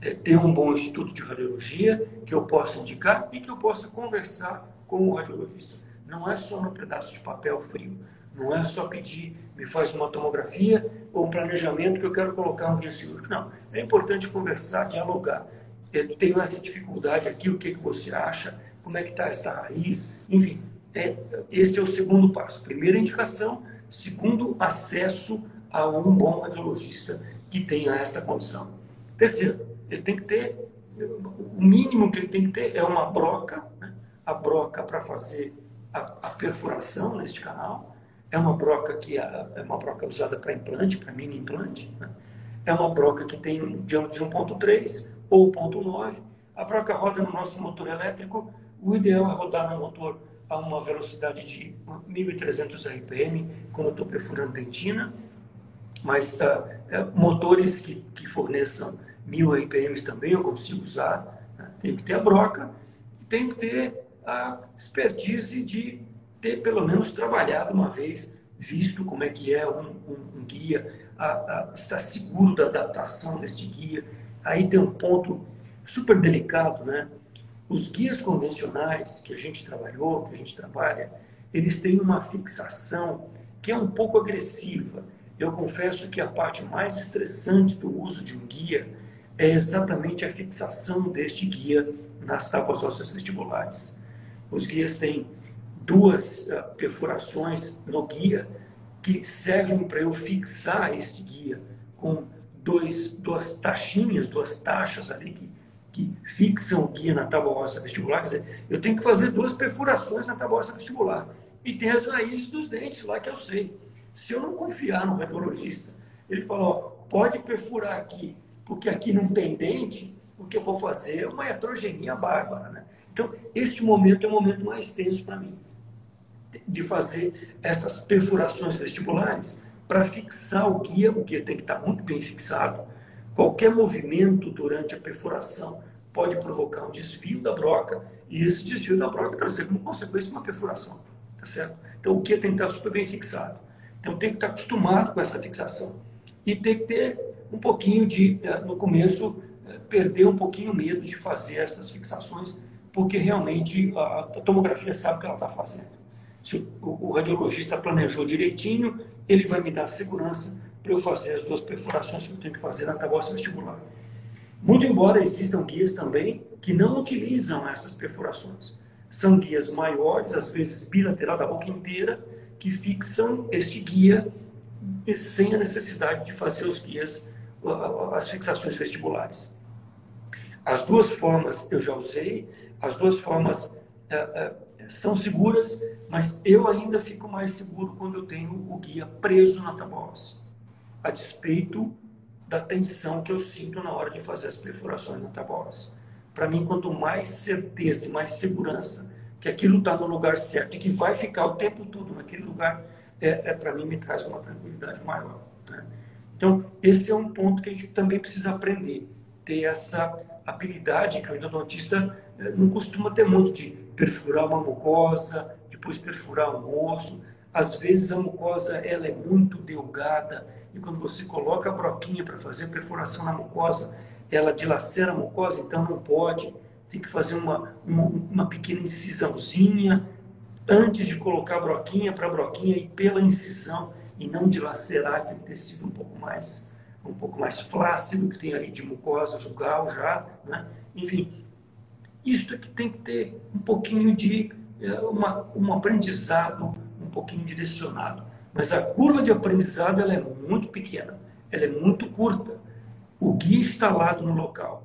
É ter um bom instituto de radiologia que eu possa indicar e que eu possa conversar com o radiologista. Não é só no pedaço de papel frio. Não é só pedir, me faz uma tomografia ou um planejamento que eu quero colocar um guia cirúrgico. Não. É importante conversar, dialogar. Eu tenho essa dificuldade aqui, o que, que você acha? Como é que está essa raiz? Enfim, é, este é o segundo passo. Primeira indicação. Segundo, acesso a um bom radiologista que tenha esta condição. Terceiro, ele tem que ter o mínimo que ele tem que ter é uma broca, né? a broca para fazer a, a, perfuração neste canal, é uma broca que é, uma broca usada para implante, para mini implante, né? é uma broca que tem um diâmetro de 1.3 ou 1.9, a broca roda no nosso motor elétrico, o ideal é rodar no motor a uma velocidade de 1.300 RPM quando estou perfurando dentina, mas uh, motores que, que forneçam 1.000 RPMs também eu consigo usar. Né? Tem que ter a broca e tem que ter a expertise de ter pelo menos trabalhado uma vez, visto como é que é um, um, um guia, a, a, estar seguro da adaptação deste guia. Aí tem um ponto super delicado, né? Os guias convencionais que a gente trabalhou, que a gente trabalha, eles têm uma fixação que é um pouco agressiva. Eu confesso que a parte mais estressante do uso de um guia é exatamente a fixação deste guia nas tábuas ósseas vestibulares. Os guias têm duas uh, perfurações no guia que servem para eu fixar este guia com dois, duas taxinhas, duas taxas ali que que fixam o guia na tábua óssea vestibular, quer dizer, eu tenho que fazer duas perfurações na tábua óssea vestibular. E tem as raízes dos dentes lá que eu sei. Se eu não confiar no radiologista, ele fala, ó, pode perfurar aqui, porque aqui não tem dente, o que eu vou fazer é uma heterogenia bárbara, né? Então, este momento é o momento mais tenso para mim, de fazer essas perfurações vestibulares para fixar o guia, o guia tem que estar muito bem fixado, Qualquer movimento durante a perfuração pode provocar um desvio da broca e esse desvio da broca trazer como consequência uma perfuração, tá certo? Então o que tem que estar super bem fixado. Então tem que estar acostumado com essa fixação e tem que ter um pouquinho de, eh, no começo, eh, perder um pouquinho o medo de fazer essas fixações, porque realmente a tomografia sabe o que ela está fazendo. Se o radiologista planejou direitinho, ele vai me dar segurança para eu fazer as duas perfurações que eu tenho que fazer na tabosa vestibular. Muito embora existam guias também que não utilizam essas perfurações. São guias maiores, às vezes bilateral da boca inteira, que fixam este guia sem a necessidade de fazer os guias, as fixações vestibulares. As duas formas eu já usei, as duas formas é, é, são seguras, mas eu ainda fico mais seguro quando eu tenho o guia preso na tabosa a despeito da tensão que eu sinto na hora de fazer as perfurações na tabosa. Para mim, quanto mais certeza e mais segurança que aquilo está no lugar certo e que vai ficar o tempo todo naquele lugar, é, é para mim me traz uma tranquilidade maior. Né? Então, esse é um ponto que a gente também precisa aprender, ter essa habilidade que o endodontista é, não costuma ter muito de perfurar uma mucosa, depois perfurar um osso. Às vezes a mucosa ela é muito delgada, e quando você coloca a broquinha para fazer perfuração na mucosa, ela dilacera a mucosa, então não pode. Tem que fazer uma, uma, uma pequena incisãozinha antes de colocar a broquinha para a broquinha ir pela incisão e não dilacerar aquele tecido um pouco mais um pouco mais flácido que tem ali de mucosa jugal já, né? Enfim, isto é que tem que ter um pouquinho de é, uma, um aprendizado um pouquinho direcionado. Mas a curva de aprendizado ela é muito pequena, ela é muito curta. O guia instalado no local,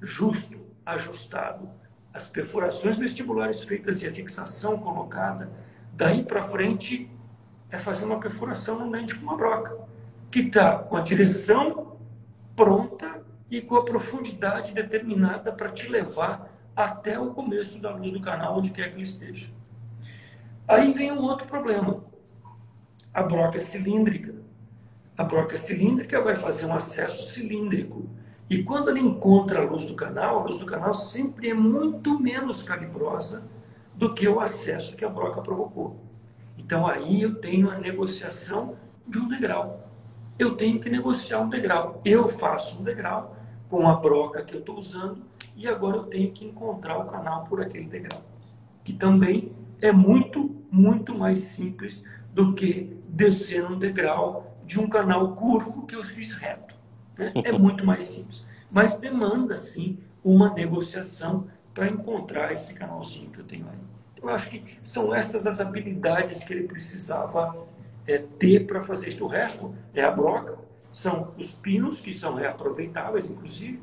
justo, ajustado, as perfurações vestibulares feitas e a fixação colocada, daí para frente é fazer uma perfuração no dente com uma broca, que está com a direção pronta e com a profundidade determinada para te levar até o começo da luz do canal, onde quer que ele esteja. Aí vem um outro problema a broca cilíndrica. A broca cilíndrica vai fazer um acesso cilíndrico. E quando ele encontra a luz do canal, a luz do canal sempre é muito menos calibrosa do que o acesso que a broca provocou. Então aí eu tenho a negociação de um degrau. Eu tenho que negociar um degrau. Eu faço um degrau com a broca que eu estou usando e agora eu tenho que encontrar o canal por aquele degrau. Que também é muito, muito mais simples do que descer um degrau de um canal curvo que eu fiz reto. Né? É <laughs> muito mais simples. Mas demanda, sim, uma negociação para encontrar esse canalzinho que eu tenho aí. Então, eu acho que são essas as habilidades que ele precisava é, ter para fazer isso. O resto é a broca, são os pinos, que são reaproveitáveis, inclusive,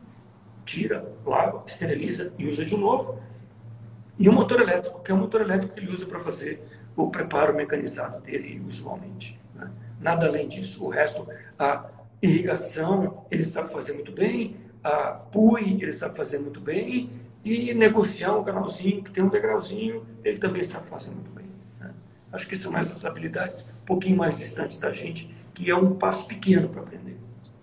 tira, lava, esteriliza e usa de novo. E o motor elétrico, que é o motor elétrico que ele usa para fazer o preparo mecanizado dele, usualmente. Né? Nada além disso. O resto, a irrigação, ele sabe fazer muito bem, a PUI, ele sabe fazer muito bem, e negociar um canalzinho que tem um degrauzinho, ele também sabe fazer muito bem. Né? Acho que são essas habilidades um pouquinho mais distantes da gente, que é um passo pequeno para aprender.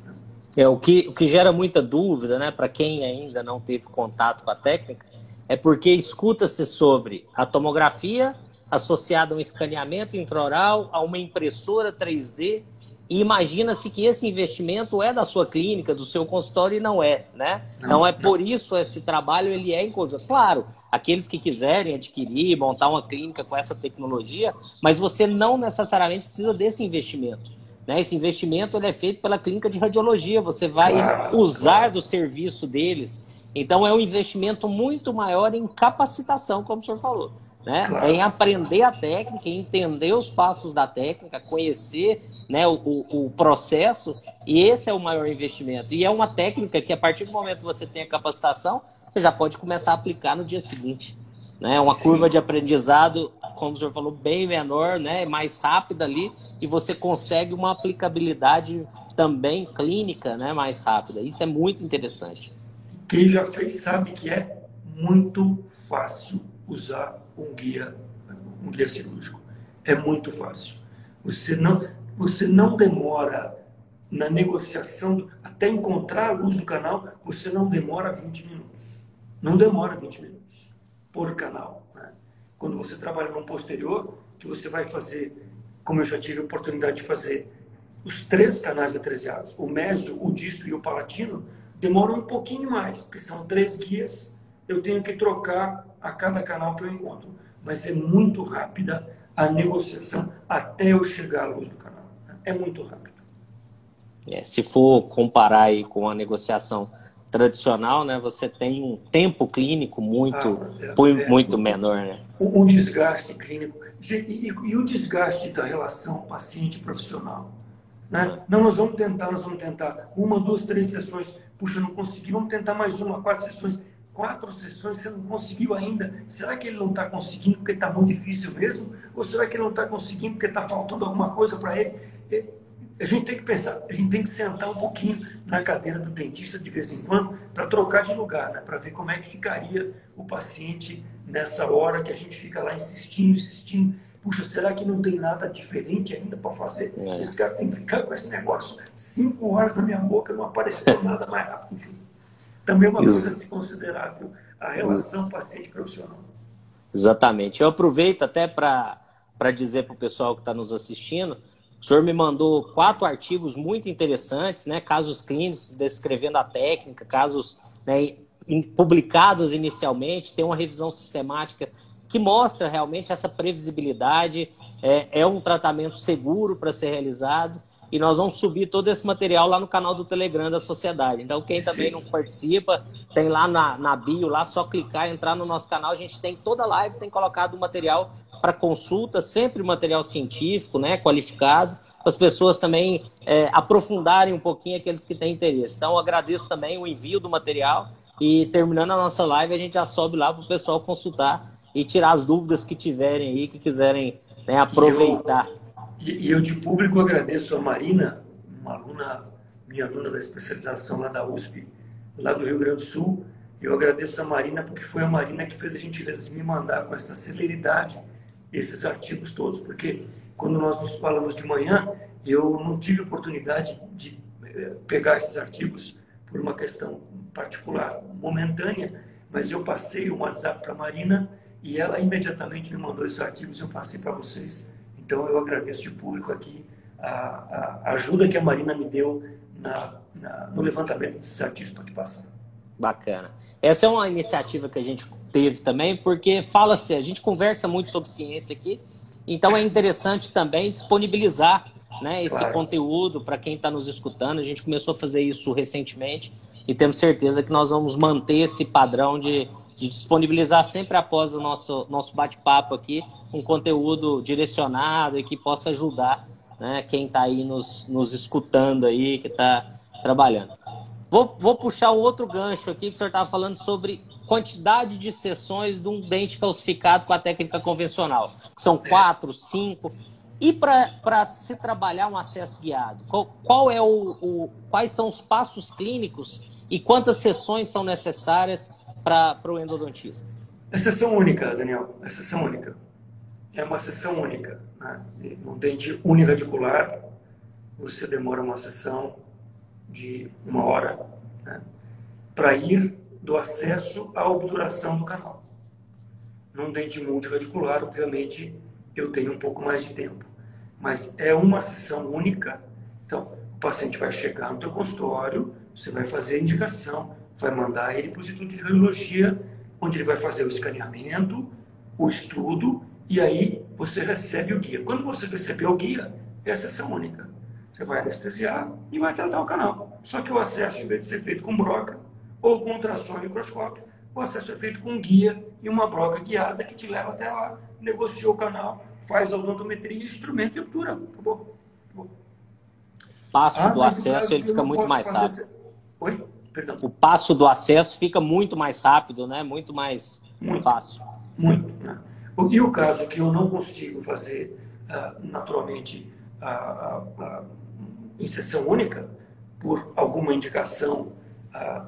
Né? É, o, que, o que gera muita dúvida, né, para quem ainda não teve contato com a técnica, é porque escuta-se sobre a tomografia associada a um escaneamento intraoral, a uma impressora 3D, e imagina-se que esse investimento é da sua clínica, do seu consultório, e não é, né? Não, então é por isso esse trabalho ele é em conjunto. Claro, aqueles que quiserem adquirir, montar uma clínica com essa tecnologia, mas você não necessariamente precisa desse investimento. Né? Esse investimento ele é feito pela clínica de radiologia, você vai claro, usar claro. do serviço deles. Então é um investimento muito maior em capacitação, como o senhor falou. Né? Claro. É em aprender a técnica, em entender os passos da técnica, conhecer né, o, o, o, processo, e esse é o maior investimento. E é uma técnica que, a partir do momento que você tem a capacitação, você já pode começar a aplicar no dia seguinte. Né? Uma Sim. curva de aprendizado, como o senhor falou, bem menor, né? mais rápida ali, e você consegue uma aplicabilidade também clínica né? mais rápida. Isso é muito interessante. Quem já fez sabe que é muito fácil usar um guia, um guia cirúrgico. É muito fácil. Você não, você não demora na negociação, até encontrar a luz do canal, você não demora 20 minutos. Não demora 20 minutos por canal. Né? Quando você trabalha no posterior, que você vai fazer, como eu já tive a oportunidade de fazer, os três canais atresiados, o mésio, o disto e o palatino, demora um pouquinho mais, porque são três guias, eu tenho que trocar a cada canal que eu encontro. Mas é muito rápida a negociação até eu chegar à luz do canal. É muito rápido. É, se for comparar aí com a negociação tradicional, né, você tem um tempo clínico muito, ah, é, muito é, menor. Né? Um desgaste clínico e, e, e, o desgaste da relação paciente-profissional. Né? Não, nós vamos tentar, nós vamos tentar uma, duas, três sessões. Puxa, não consegui, vamos tentar mais uma, quatro sessões quatro sessões você não conseguiu ainda. Será que ele não está conseguindo porque está muito difícil mesmo? Ou será que ele não está conseguindo porque está faltando alguma coisa para ele? A gente tem que pensar, a gente tem que sentar um pouquinho na cadeira do dentista de vez em quando para trocar de lugar, né? para ver como é que ficaria o paciente nessa hora que a gente fica lá insistindo, insistindo. Puxa, será que não tem nada diferente ainda para fazer? É. Esse cara tem que ficar com esse negócio cinco horas na minha boca, não apareceu <laughs> nada mais rápido. Enfim. Também é uma Isso. coisa a se considerar, viu? a relação paciente-profissional. Exatamente. Eu aproveito até para dizer para o pessoal que está nos assistindo, o senhor me mandou quatro artigos muito interessantes, né? casos clínicos descrevendo a técnica, casos né, publicados inicialmente, tem uma revisão sistemática que mostra realmente essa previsibilidade, é, é um tratamento seguro para ser realizado e nós vamos subir todo esse material lá no canal do Telegram da Sociedade. Então, quem também Sim. não participa, tem lá na, na bio, lá só clicar, entrar no nosso canal. A gente tem toda a live, tem colocado material para consulta, sempre material científico, né, qualificado, para as pessoas também é, aprofundarem um pouquinho aqueles que têm interesse. Então, eu agradeço também o envio do material e terminando a nossa live, a gente já sobe lá para o pessoal consultar e tirar as dúvidas que tiverem aí, que quiserem né, aproveitar. Eu e, e eu de público agradeço a Marina, uma aluna, minha aluna da especialização lá da USP, lá do Rio Grande do Sul. Eu agradeço a Marina porque foi a Marina que fez a gentileza de me mandar com essa celeridade esses artigos todos, porque quando nós nos falamos de manhã, eu não tive oportunidade de eh, pegar esses artigos por uma questão particular, momentânea, mas eu passei um WhatsApp para a Marina e ela imediatamente me mandou esses artigos e eu passei para vocês. Então, eu agradeço de público aqui a, a ajuda que a Marina me deu na, na, no levantamento desses artigos te passar. Bacana. Essa é uma iniciativa que a gente teve também, porque fala-se, a gente conversa muito sobre ciência aqui, então é interessante também disponibilizar né, esse claro. conteúdo para quem está nos escutando. A gente começou a fazer isso recentemente e temos certeza que nós vamos manter esse padrão de, de disponibilizar sempre após o nosso, nosso bate-papo aqui um conteúdo direcionado e que possa ajudar né, quem está aí nos, nos escutando aí, que está trabalhando. Vou, vou puxar outro gancho aqui que o senhor estava falando sobre quantidade de sessões de um dente calcificado com a técnica convencional. São quatro, cinco. E para se trabalhar um acesso guiado, qual, qual é o, o, quais são os passos clínicos e quantas sessões são necessárias para o endodontista? É sessão única, Daniel. É sessão única. É uma sessão única. Né? Um dente uniradicular, você demora uma sessão de uma hora né? para ir do acesso à obturação do canal. Num dente multiradicular, obviamente, eu tenho um pouco mais de tempo. Mas é uma sessão única. Então, o paciente vai chegar no teu consultório, você vai fazer a indicação, vai mandar ele para o Instituto de Radiologia, onde ele vai fazer o escaneamento, o estudo, e aí você recebe o guia. Quando você receber o guia, é a sessão única. Você vai anestesiar e vai tratar o canal. Só que o acesso, em vez de ser feito com broca ou com ultrassom microscópio, o acesso é feito com guia e uma broca guiada que te leva até lá, negocia o canal, faz a odontometria, instrumento e obtura. Acabou. Acabou. Passo ah, do acesso ele fica muito mais rápido. Oi? Perdão. O passo do acesso fica muito mais rápido, né? Muito mais muito, fácil. Muito. Né? E o caso que eu não consigo fazer uh, naturalmente a, a, a, inserção única por alguma indicação, uh,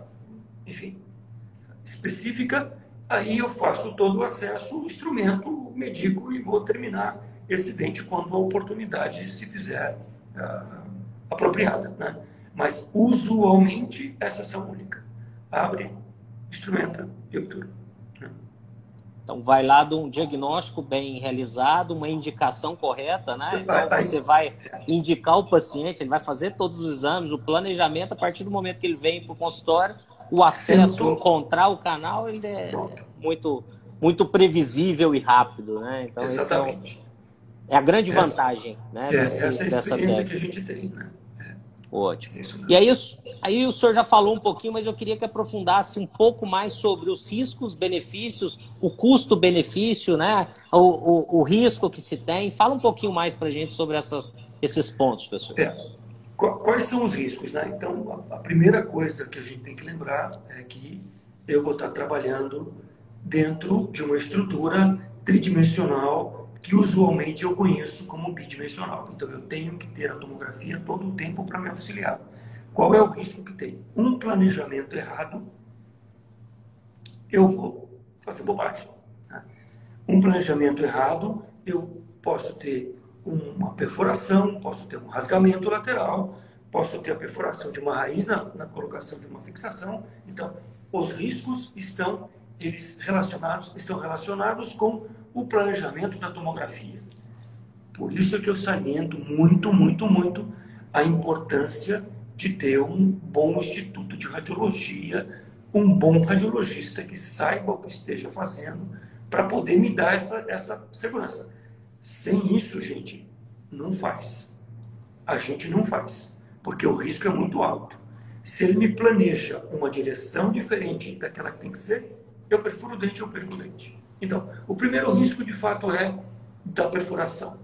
enfim, específica, aí eu faço todo o acesso, o instrumento, medico e vou terminar esse dente quando a oportunidade se fizer uh, apropriada, né? Mas usualmente é sessão única. Abre, instrumenta e obtura. Então vai lá de um diagnóstico bem realizado, uma indicação correta, né? Então você vai indicar o paciente, ele vai fazer todos os exames, o planejamento a partir do momento que ele vem para o consultório, o acesso, Sentou. encontrar o canal, ele é muito muito previsível e rápido, né? Então Exatamente. É, é, a grande vantagem, né? É, desse, essa é a experiência que a gente tem, né? Ótimo. E aí, aí o senhor já falou um pouquinho, mas eu queria que aprofundasse um pouco mais sobre os riscos, benefícios, o custo-benefício, né? O, o, o, risco que se tem. Fala um pouquinho mais para a gente sobre essas, esses pontos, professor. É. Quais são os riscos? Né? Então, a primeira coisa que a gente tem que lembrar é que eu vou estar trabalhando dentro de uma estrutura tridimensional que usualmente eu conheço como bidimensional. Então eu tenho que ter a tomografia todo o tempo para me auxiliar. Qual é o risco que tem? Um planejamento errado, eu vou fazer bobagem. Né? Um planejamento errado, eu posso ter uma perfuração, posso ter um rasgamento lateral, posso ter a perfuração de uma raiz na, na colocação de uma fixação. Então, os riscos estão eles relacionados estão relacionados com o planejamento da tomografia. Por isso que eu saliento muito, muito, muito a importância de ter um bom instituto de radiologia, um bom radiologista que saiba o que esteja fazendo para poder me dar essa, essa segurança. Sem isso, gente, não faz. A gente não faz, porque o risco é muito alto. Se ele me planeja uma direção diferente daquela que tem que ser, eu perfuro o dente, eu perco o dente. Então, o primeiro risco, de fato, é da perfuração.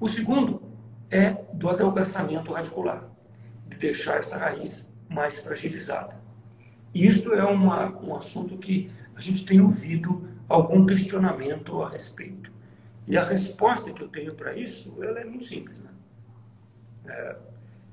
O segundo é do adelgaçamento radicular, de deixar essa raiz mais fragilizada. Isto é uma, um assunto que a gente tem ouvido algum questionamento a respeito. E a resposta que eu tenho para isso, ela é muito simples. Né? É,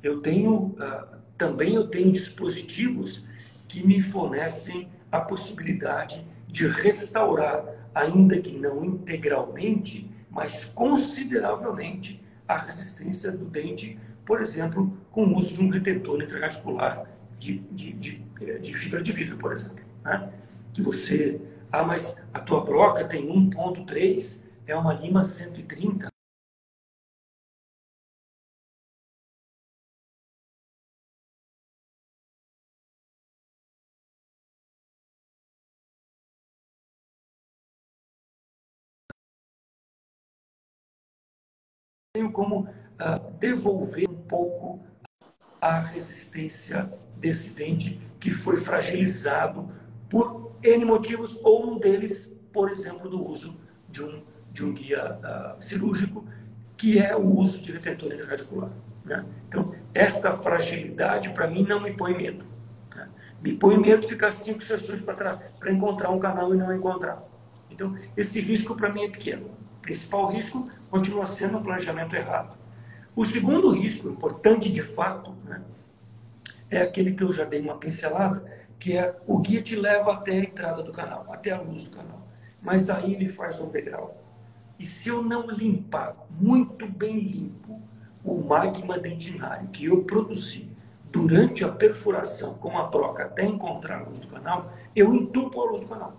eu tenho, uh, também eu tenho dispositivos que me fornecem a possibilidade de restaurar ainda que não integralmente, mas consideravelmente, a resistência do dente, por exemplo, com o uso de um retentor intraradicular de, de, de, de fibra de vidro, por exemplo. Né? Que você, ah, mas a tua broca tem 1.3, é uma lima 130, tenho como uh, devolver um pouco a resistência desse dente que foi fragilizado por N motivos, ou um deles, por exemplo, do uso de um, de um guia uh, cirúrgico, que é o uso de retentor intraradicular. Né? Então, esta fragilidade, para mim, não me põe medo. Me põe medo ficar cinco sessões para encontrar um canal e não encontrar. Então, esse risco para mim é pequeno. Principal risco continua sendo o planejamento errado. O segundo risco, importante de fato, né, é aquele que eu já dei uma pincelada, que é o guia te leva até a entrada do canal, até a luz do canal. Mas aí ele faz um degrau. E se eu não limpar muito bem limpo o magma dendinário que eu produzi durante a perfuração com a broca até encontrar a luz do canal, eu entupo a luz do canal.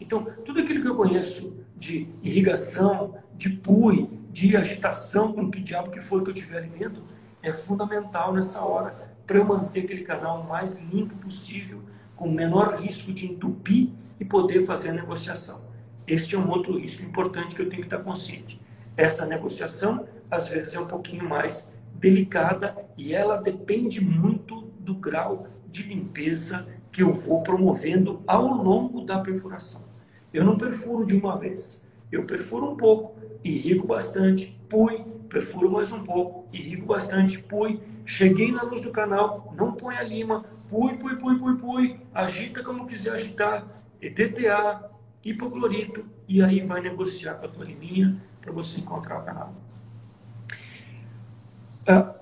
Então, tudo aquilo que eu conheço de irrigação, de pui, de agitação, com que diabo que for que eu tiver ali dentro, é fundamental nessa hora para eu manter aquele canal o mais limpo possível, com o menor risco de entupir e poder fazer a negociação. Este é um outro risco importante que eu tenho que estar consciente. Essa negociação, às vezes, é um pouquinho mais delicada e ela depende muito do grau de limpeza que eu vou promovendo ao longo da perfuração. Eu não perfuro de uma vez. Eu perfuro um pouco, irrigo bastante, pui, perfuro mais um pouco, irrigo bastante, pui. Cheguei na luz do canal, não põe a lima, pui, pui, pui, pui, pui, agita como quiser agitar, EDTA, hipoclorito, e aí vai negociar com a tua liminha para você encontrar o canal. Ah,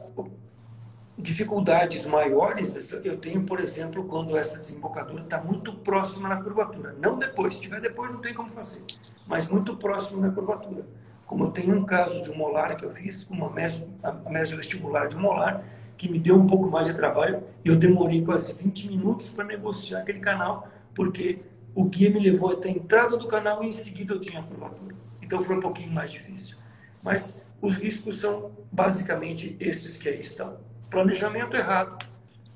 dificuldades maiores eu tenho, por exemplo, quando essa desembocadura está muito próxima na curvatura. Não depois, se tiver depois não tem como fazer, mas muito próximo na curvatura. Como eu tenho um caso de um molar que eu fiz, uma vestibular de um molar, que me deu um pouco mais de trabalho, e eu demorei quase 20 minutos para negociar aquele canal, porque o guia me levou até a entrada do canal e em seguida eu tinha a curvatura. Então foi um pouquinho mais difícil. Mas os riscos são basicamente esses que aí estão planejamento errado,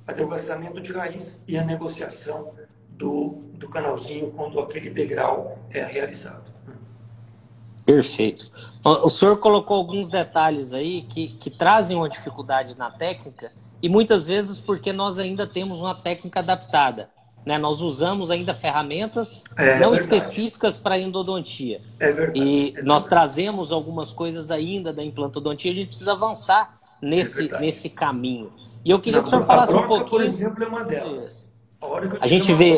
adelgaçamento de raiz e a negociação do, do canalzinho quando aquele degrau é realizado. Perfeito. O senhor colocou alguns detalhes aí que, que trazem uma dificuldade na técnica e muitas vezes porque nós ainda temos uma técnica adaptada. Né? Nós usamos ainda ferramentas é, não específicas para endodontia. É verdade. E é nós trazemos algumas coisas ainda da implantodontia, a gente precisa avançar nesse, é nesse caminho. E eu queria Na, que o senhor falasse broca, um pouquinho. por exemplo, é uma delas. A hora que eu a gente vê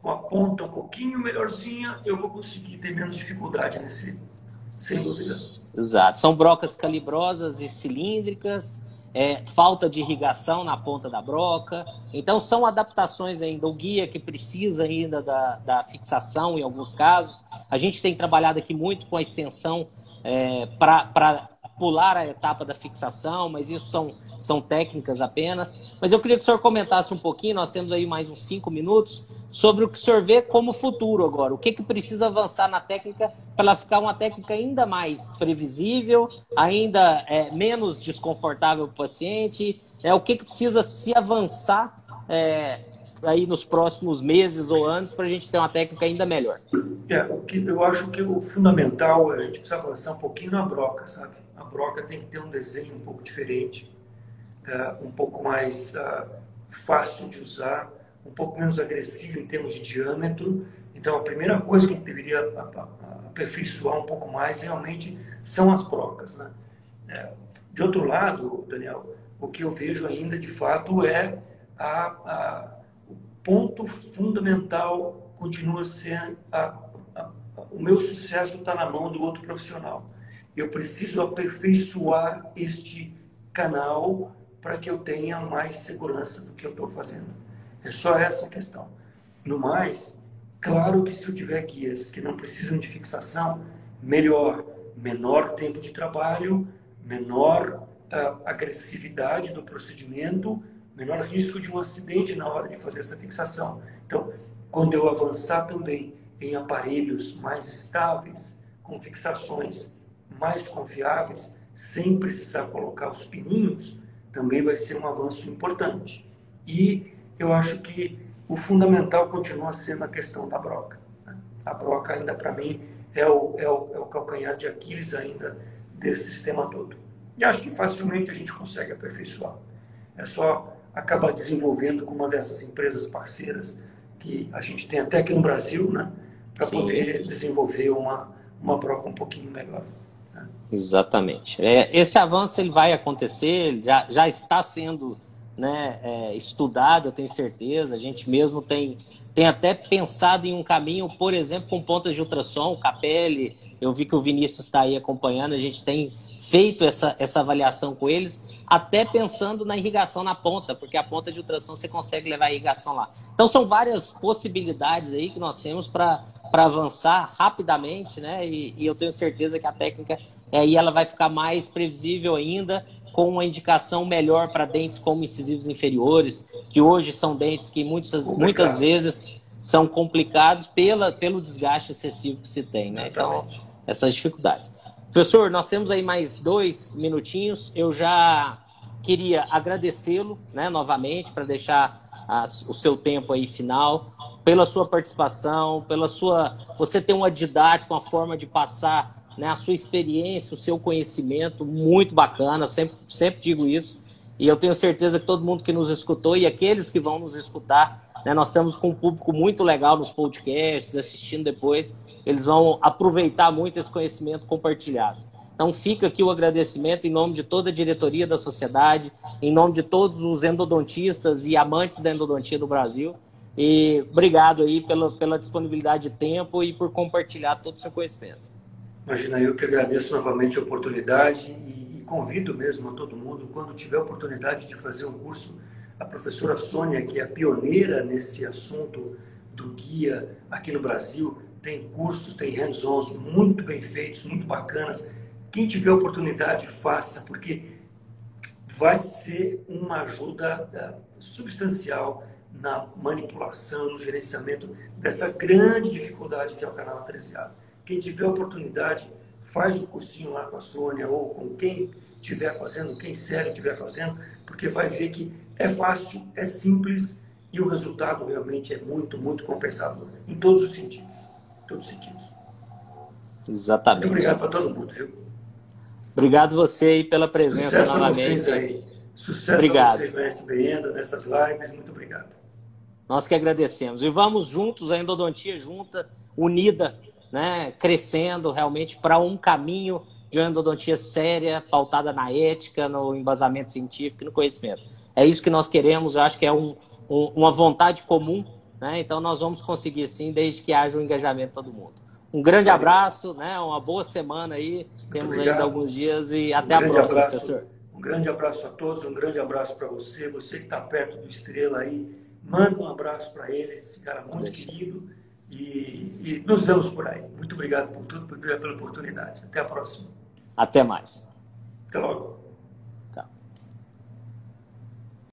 com a ponta um pouquinho melhorzinha, eu vou conseguir ter menos dificuldade nesse, sem dúvida. Exato. São brocas calibrosas e cilíndricas, é, falta de irrigação na ponta da broca. Então, são adaptações ainda. O guia que precisa ainda da, da fixação em alguns casos. A gente tem trabalhado aqui muito com a extensão é, para pular a etapa da fixação, mas isso são, são técnicas apenas. Mas eu queria que o senhor comentasse um pouquinho, nós temos aí mais uns cinco minutos, sobre o que o senhor vê como futuro agora. O que, que precisa avançar na técnica para ela ficar uma técnica ainda mais previsível, ainda é, menos desconfortável para o paciente? É, o que, que precisa se avançar é, aí nos próximos meses ou anos para a gente ter uma técnica ainda melhor? É, eu acho que o fundamental a gente precisa avançar um pouquinho na broca, sabe? A broca tem que ter um desenho um pouco diferente, uh, um pouco mais uh, fácil de usar, um pouco menos agressivo em termos de diâmetro. Então, a primeira coisa que a gente deveria aperfeiçoar um pouco mais realmente são as brocas. Né? É, de outro lado, Daniel, o que eu vejo ainda de fato é a, a o ponto fundamental continua sendo a, o meu sucesso está na mão do outro profissional. Eu preciso aperfeiçoar este canal para que eu tenha mais segurança do que eu estou fazendo. É só essa questão. No mais, claro que se eu tiver guias que não precisam de fixação, melhor. Menor tempo de trabalho, menor uh, agressividade do procedimento, menor risco de um acidente na hora de fazer essa fixação. Então, quando eu avançar também em aparelhos mais estáveis, com fixações mais confiáveis, sem precisar colocar os pininhos, também vai ser um avanço importante. E eu acho que o fundamental continua sendo a questão da broca. Né? A broca ainda para mim é o, é, o, é o calcanhar de Aquiles ainda desse sistema todo. E acho que facilmente a gente consegue aperfeiçoar. É só acabar desenvolvendo com uma dessas empresas parceiras que a gente tem até aqui no Brasil, né, para poder desenvolver uma, uma broca um pouquinho melhor. Exatamente. É, esse avanço ele vai acontecer, já, já está sendo né, é, estudado, eu tenho certeza. A gente mesmo tem, tem até pensado em um caminho, por exemplo, com pontas de ultrassom, Capelli. Eu vi que o Vinícius está aí acompanhando, a gente tem feito essa, essa avaliação com eles, até pensando na irrigação na ponta, porque a ponta de ultrassom você consegue levar a irrigação lá. Então são várias possibilidades aí que nós temos para avançar rapidamente, né? E, e, eu tenho certeza que a técnica aí ela vai ficar mais previsível ainda, com uma indicação melhor para dentes como incisivos inferiores, que hoje são dentes que muitas, muitas vezes são complicados pela, pelo desgaste excessivo que se tem, né? Então, essas dificuldades. Professor, nós temos aí mais dois minutinhos. Eu já queria agradecê-lo né, novamente para deixar a, o seu tempo aí final, pela sua participação, pela sua. Você tem uma didática, uma forma de passar né, a sua experiência, o seu conhecimento, muito bacana, sempre, sempre digo isso. E eu tenho certeza que todo mundo que nos escutou e aqueles que vão nos escutar, né, nós estamos com um público muito legal nos podcasts, assistindo depois eles vão aproveitar muito esse conhecimento compartilhado. Então fica aqui o agradecimento em nome de toda a diretoria da sociedade, em nome de todos os endodontistas e amantes da endodontia do Brasil. E obrigado aí pela, pela disponibilidade de tempo e por compartilhar todo o seu conhecimento. Imagina, eu que agradeço novamente a oportunidade e, e convido mesmo a todo mundo, quando tiver oportunidade de fazer um curso, a professora Sônia, que é a pioneira nesse assunto do guia aqui no Brasil, tem cursos, tem hands-ons muito bem feitos, muito bacanas. Quem tiver oportunidade, faça, porque vai ser uma ajuda eh, substancial na manipulação, no gerenciamento dessa grande dificuldade que é o canal atresiado. Quem tiver oportunidade, faz o cursinho lá com a Sônia ou com quem estiver fazendo, quem sério estiver fazendo, porque vai ver que é fácil, é simples e o resultado realmente é muito, muito compensador, em todos os sentidos todos os sentidos. Exatamente. Muito obrigado para todo mundo, viu? Obrigado você aí pela presença Sucesso novamente. A vocês aí. Sucesso obrigado. a vocês na SBN, nessas lives. Muito obrigado. Nós que agradecemos. E vamos juntos, a endodontia junta, unida, né, crescendo realmente para um caminho de uma endodontia séria, pautada na ética, no embasamento científico e no conhecimento. É isso que nós queremos, eu acho que é um, um, uma vontade comum né? Então nós vamos conseguir sim, desde que haja o um engajamento de todo mundo. Um grande abraço, né? uma boa semana aí. Muito Temos obrigado. ainda alguns dias e um até a próxima, abraço, professor. Um grande abraço a todos, um grande abraço para você, você que está perto do Estrela aí. Manda um abraço para ele, esse cara muito querido. E, e, nos vemos por aí. Muito obrigado por tudo, pela oportunidade. Até a próxima. Até mais. Até logo.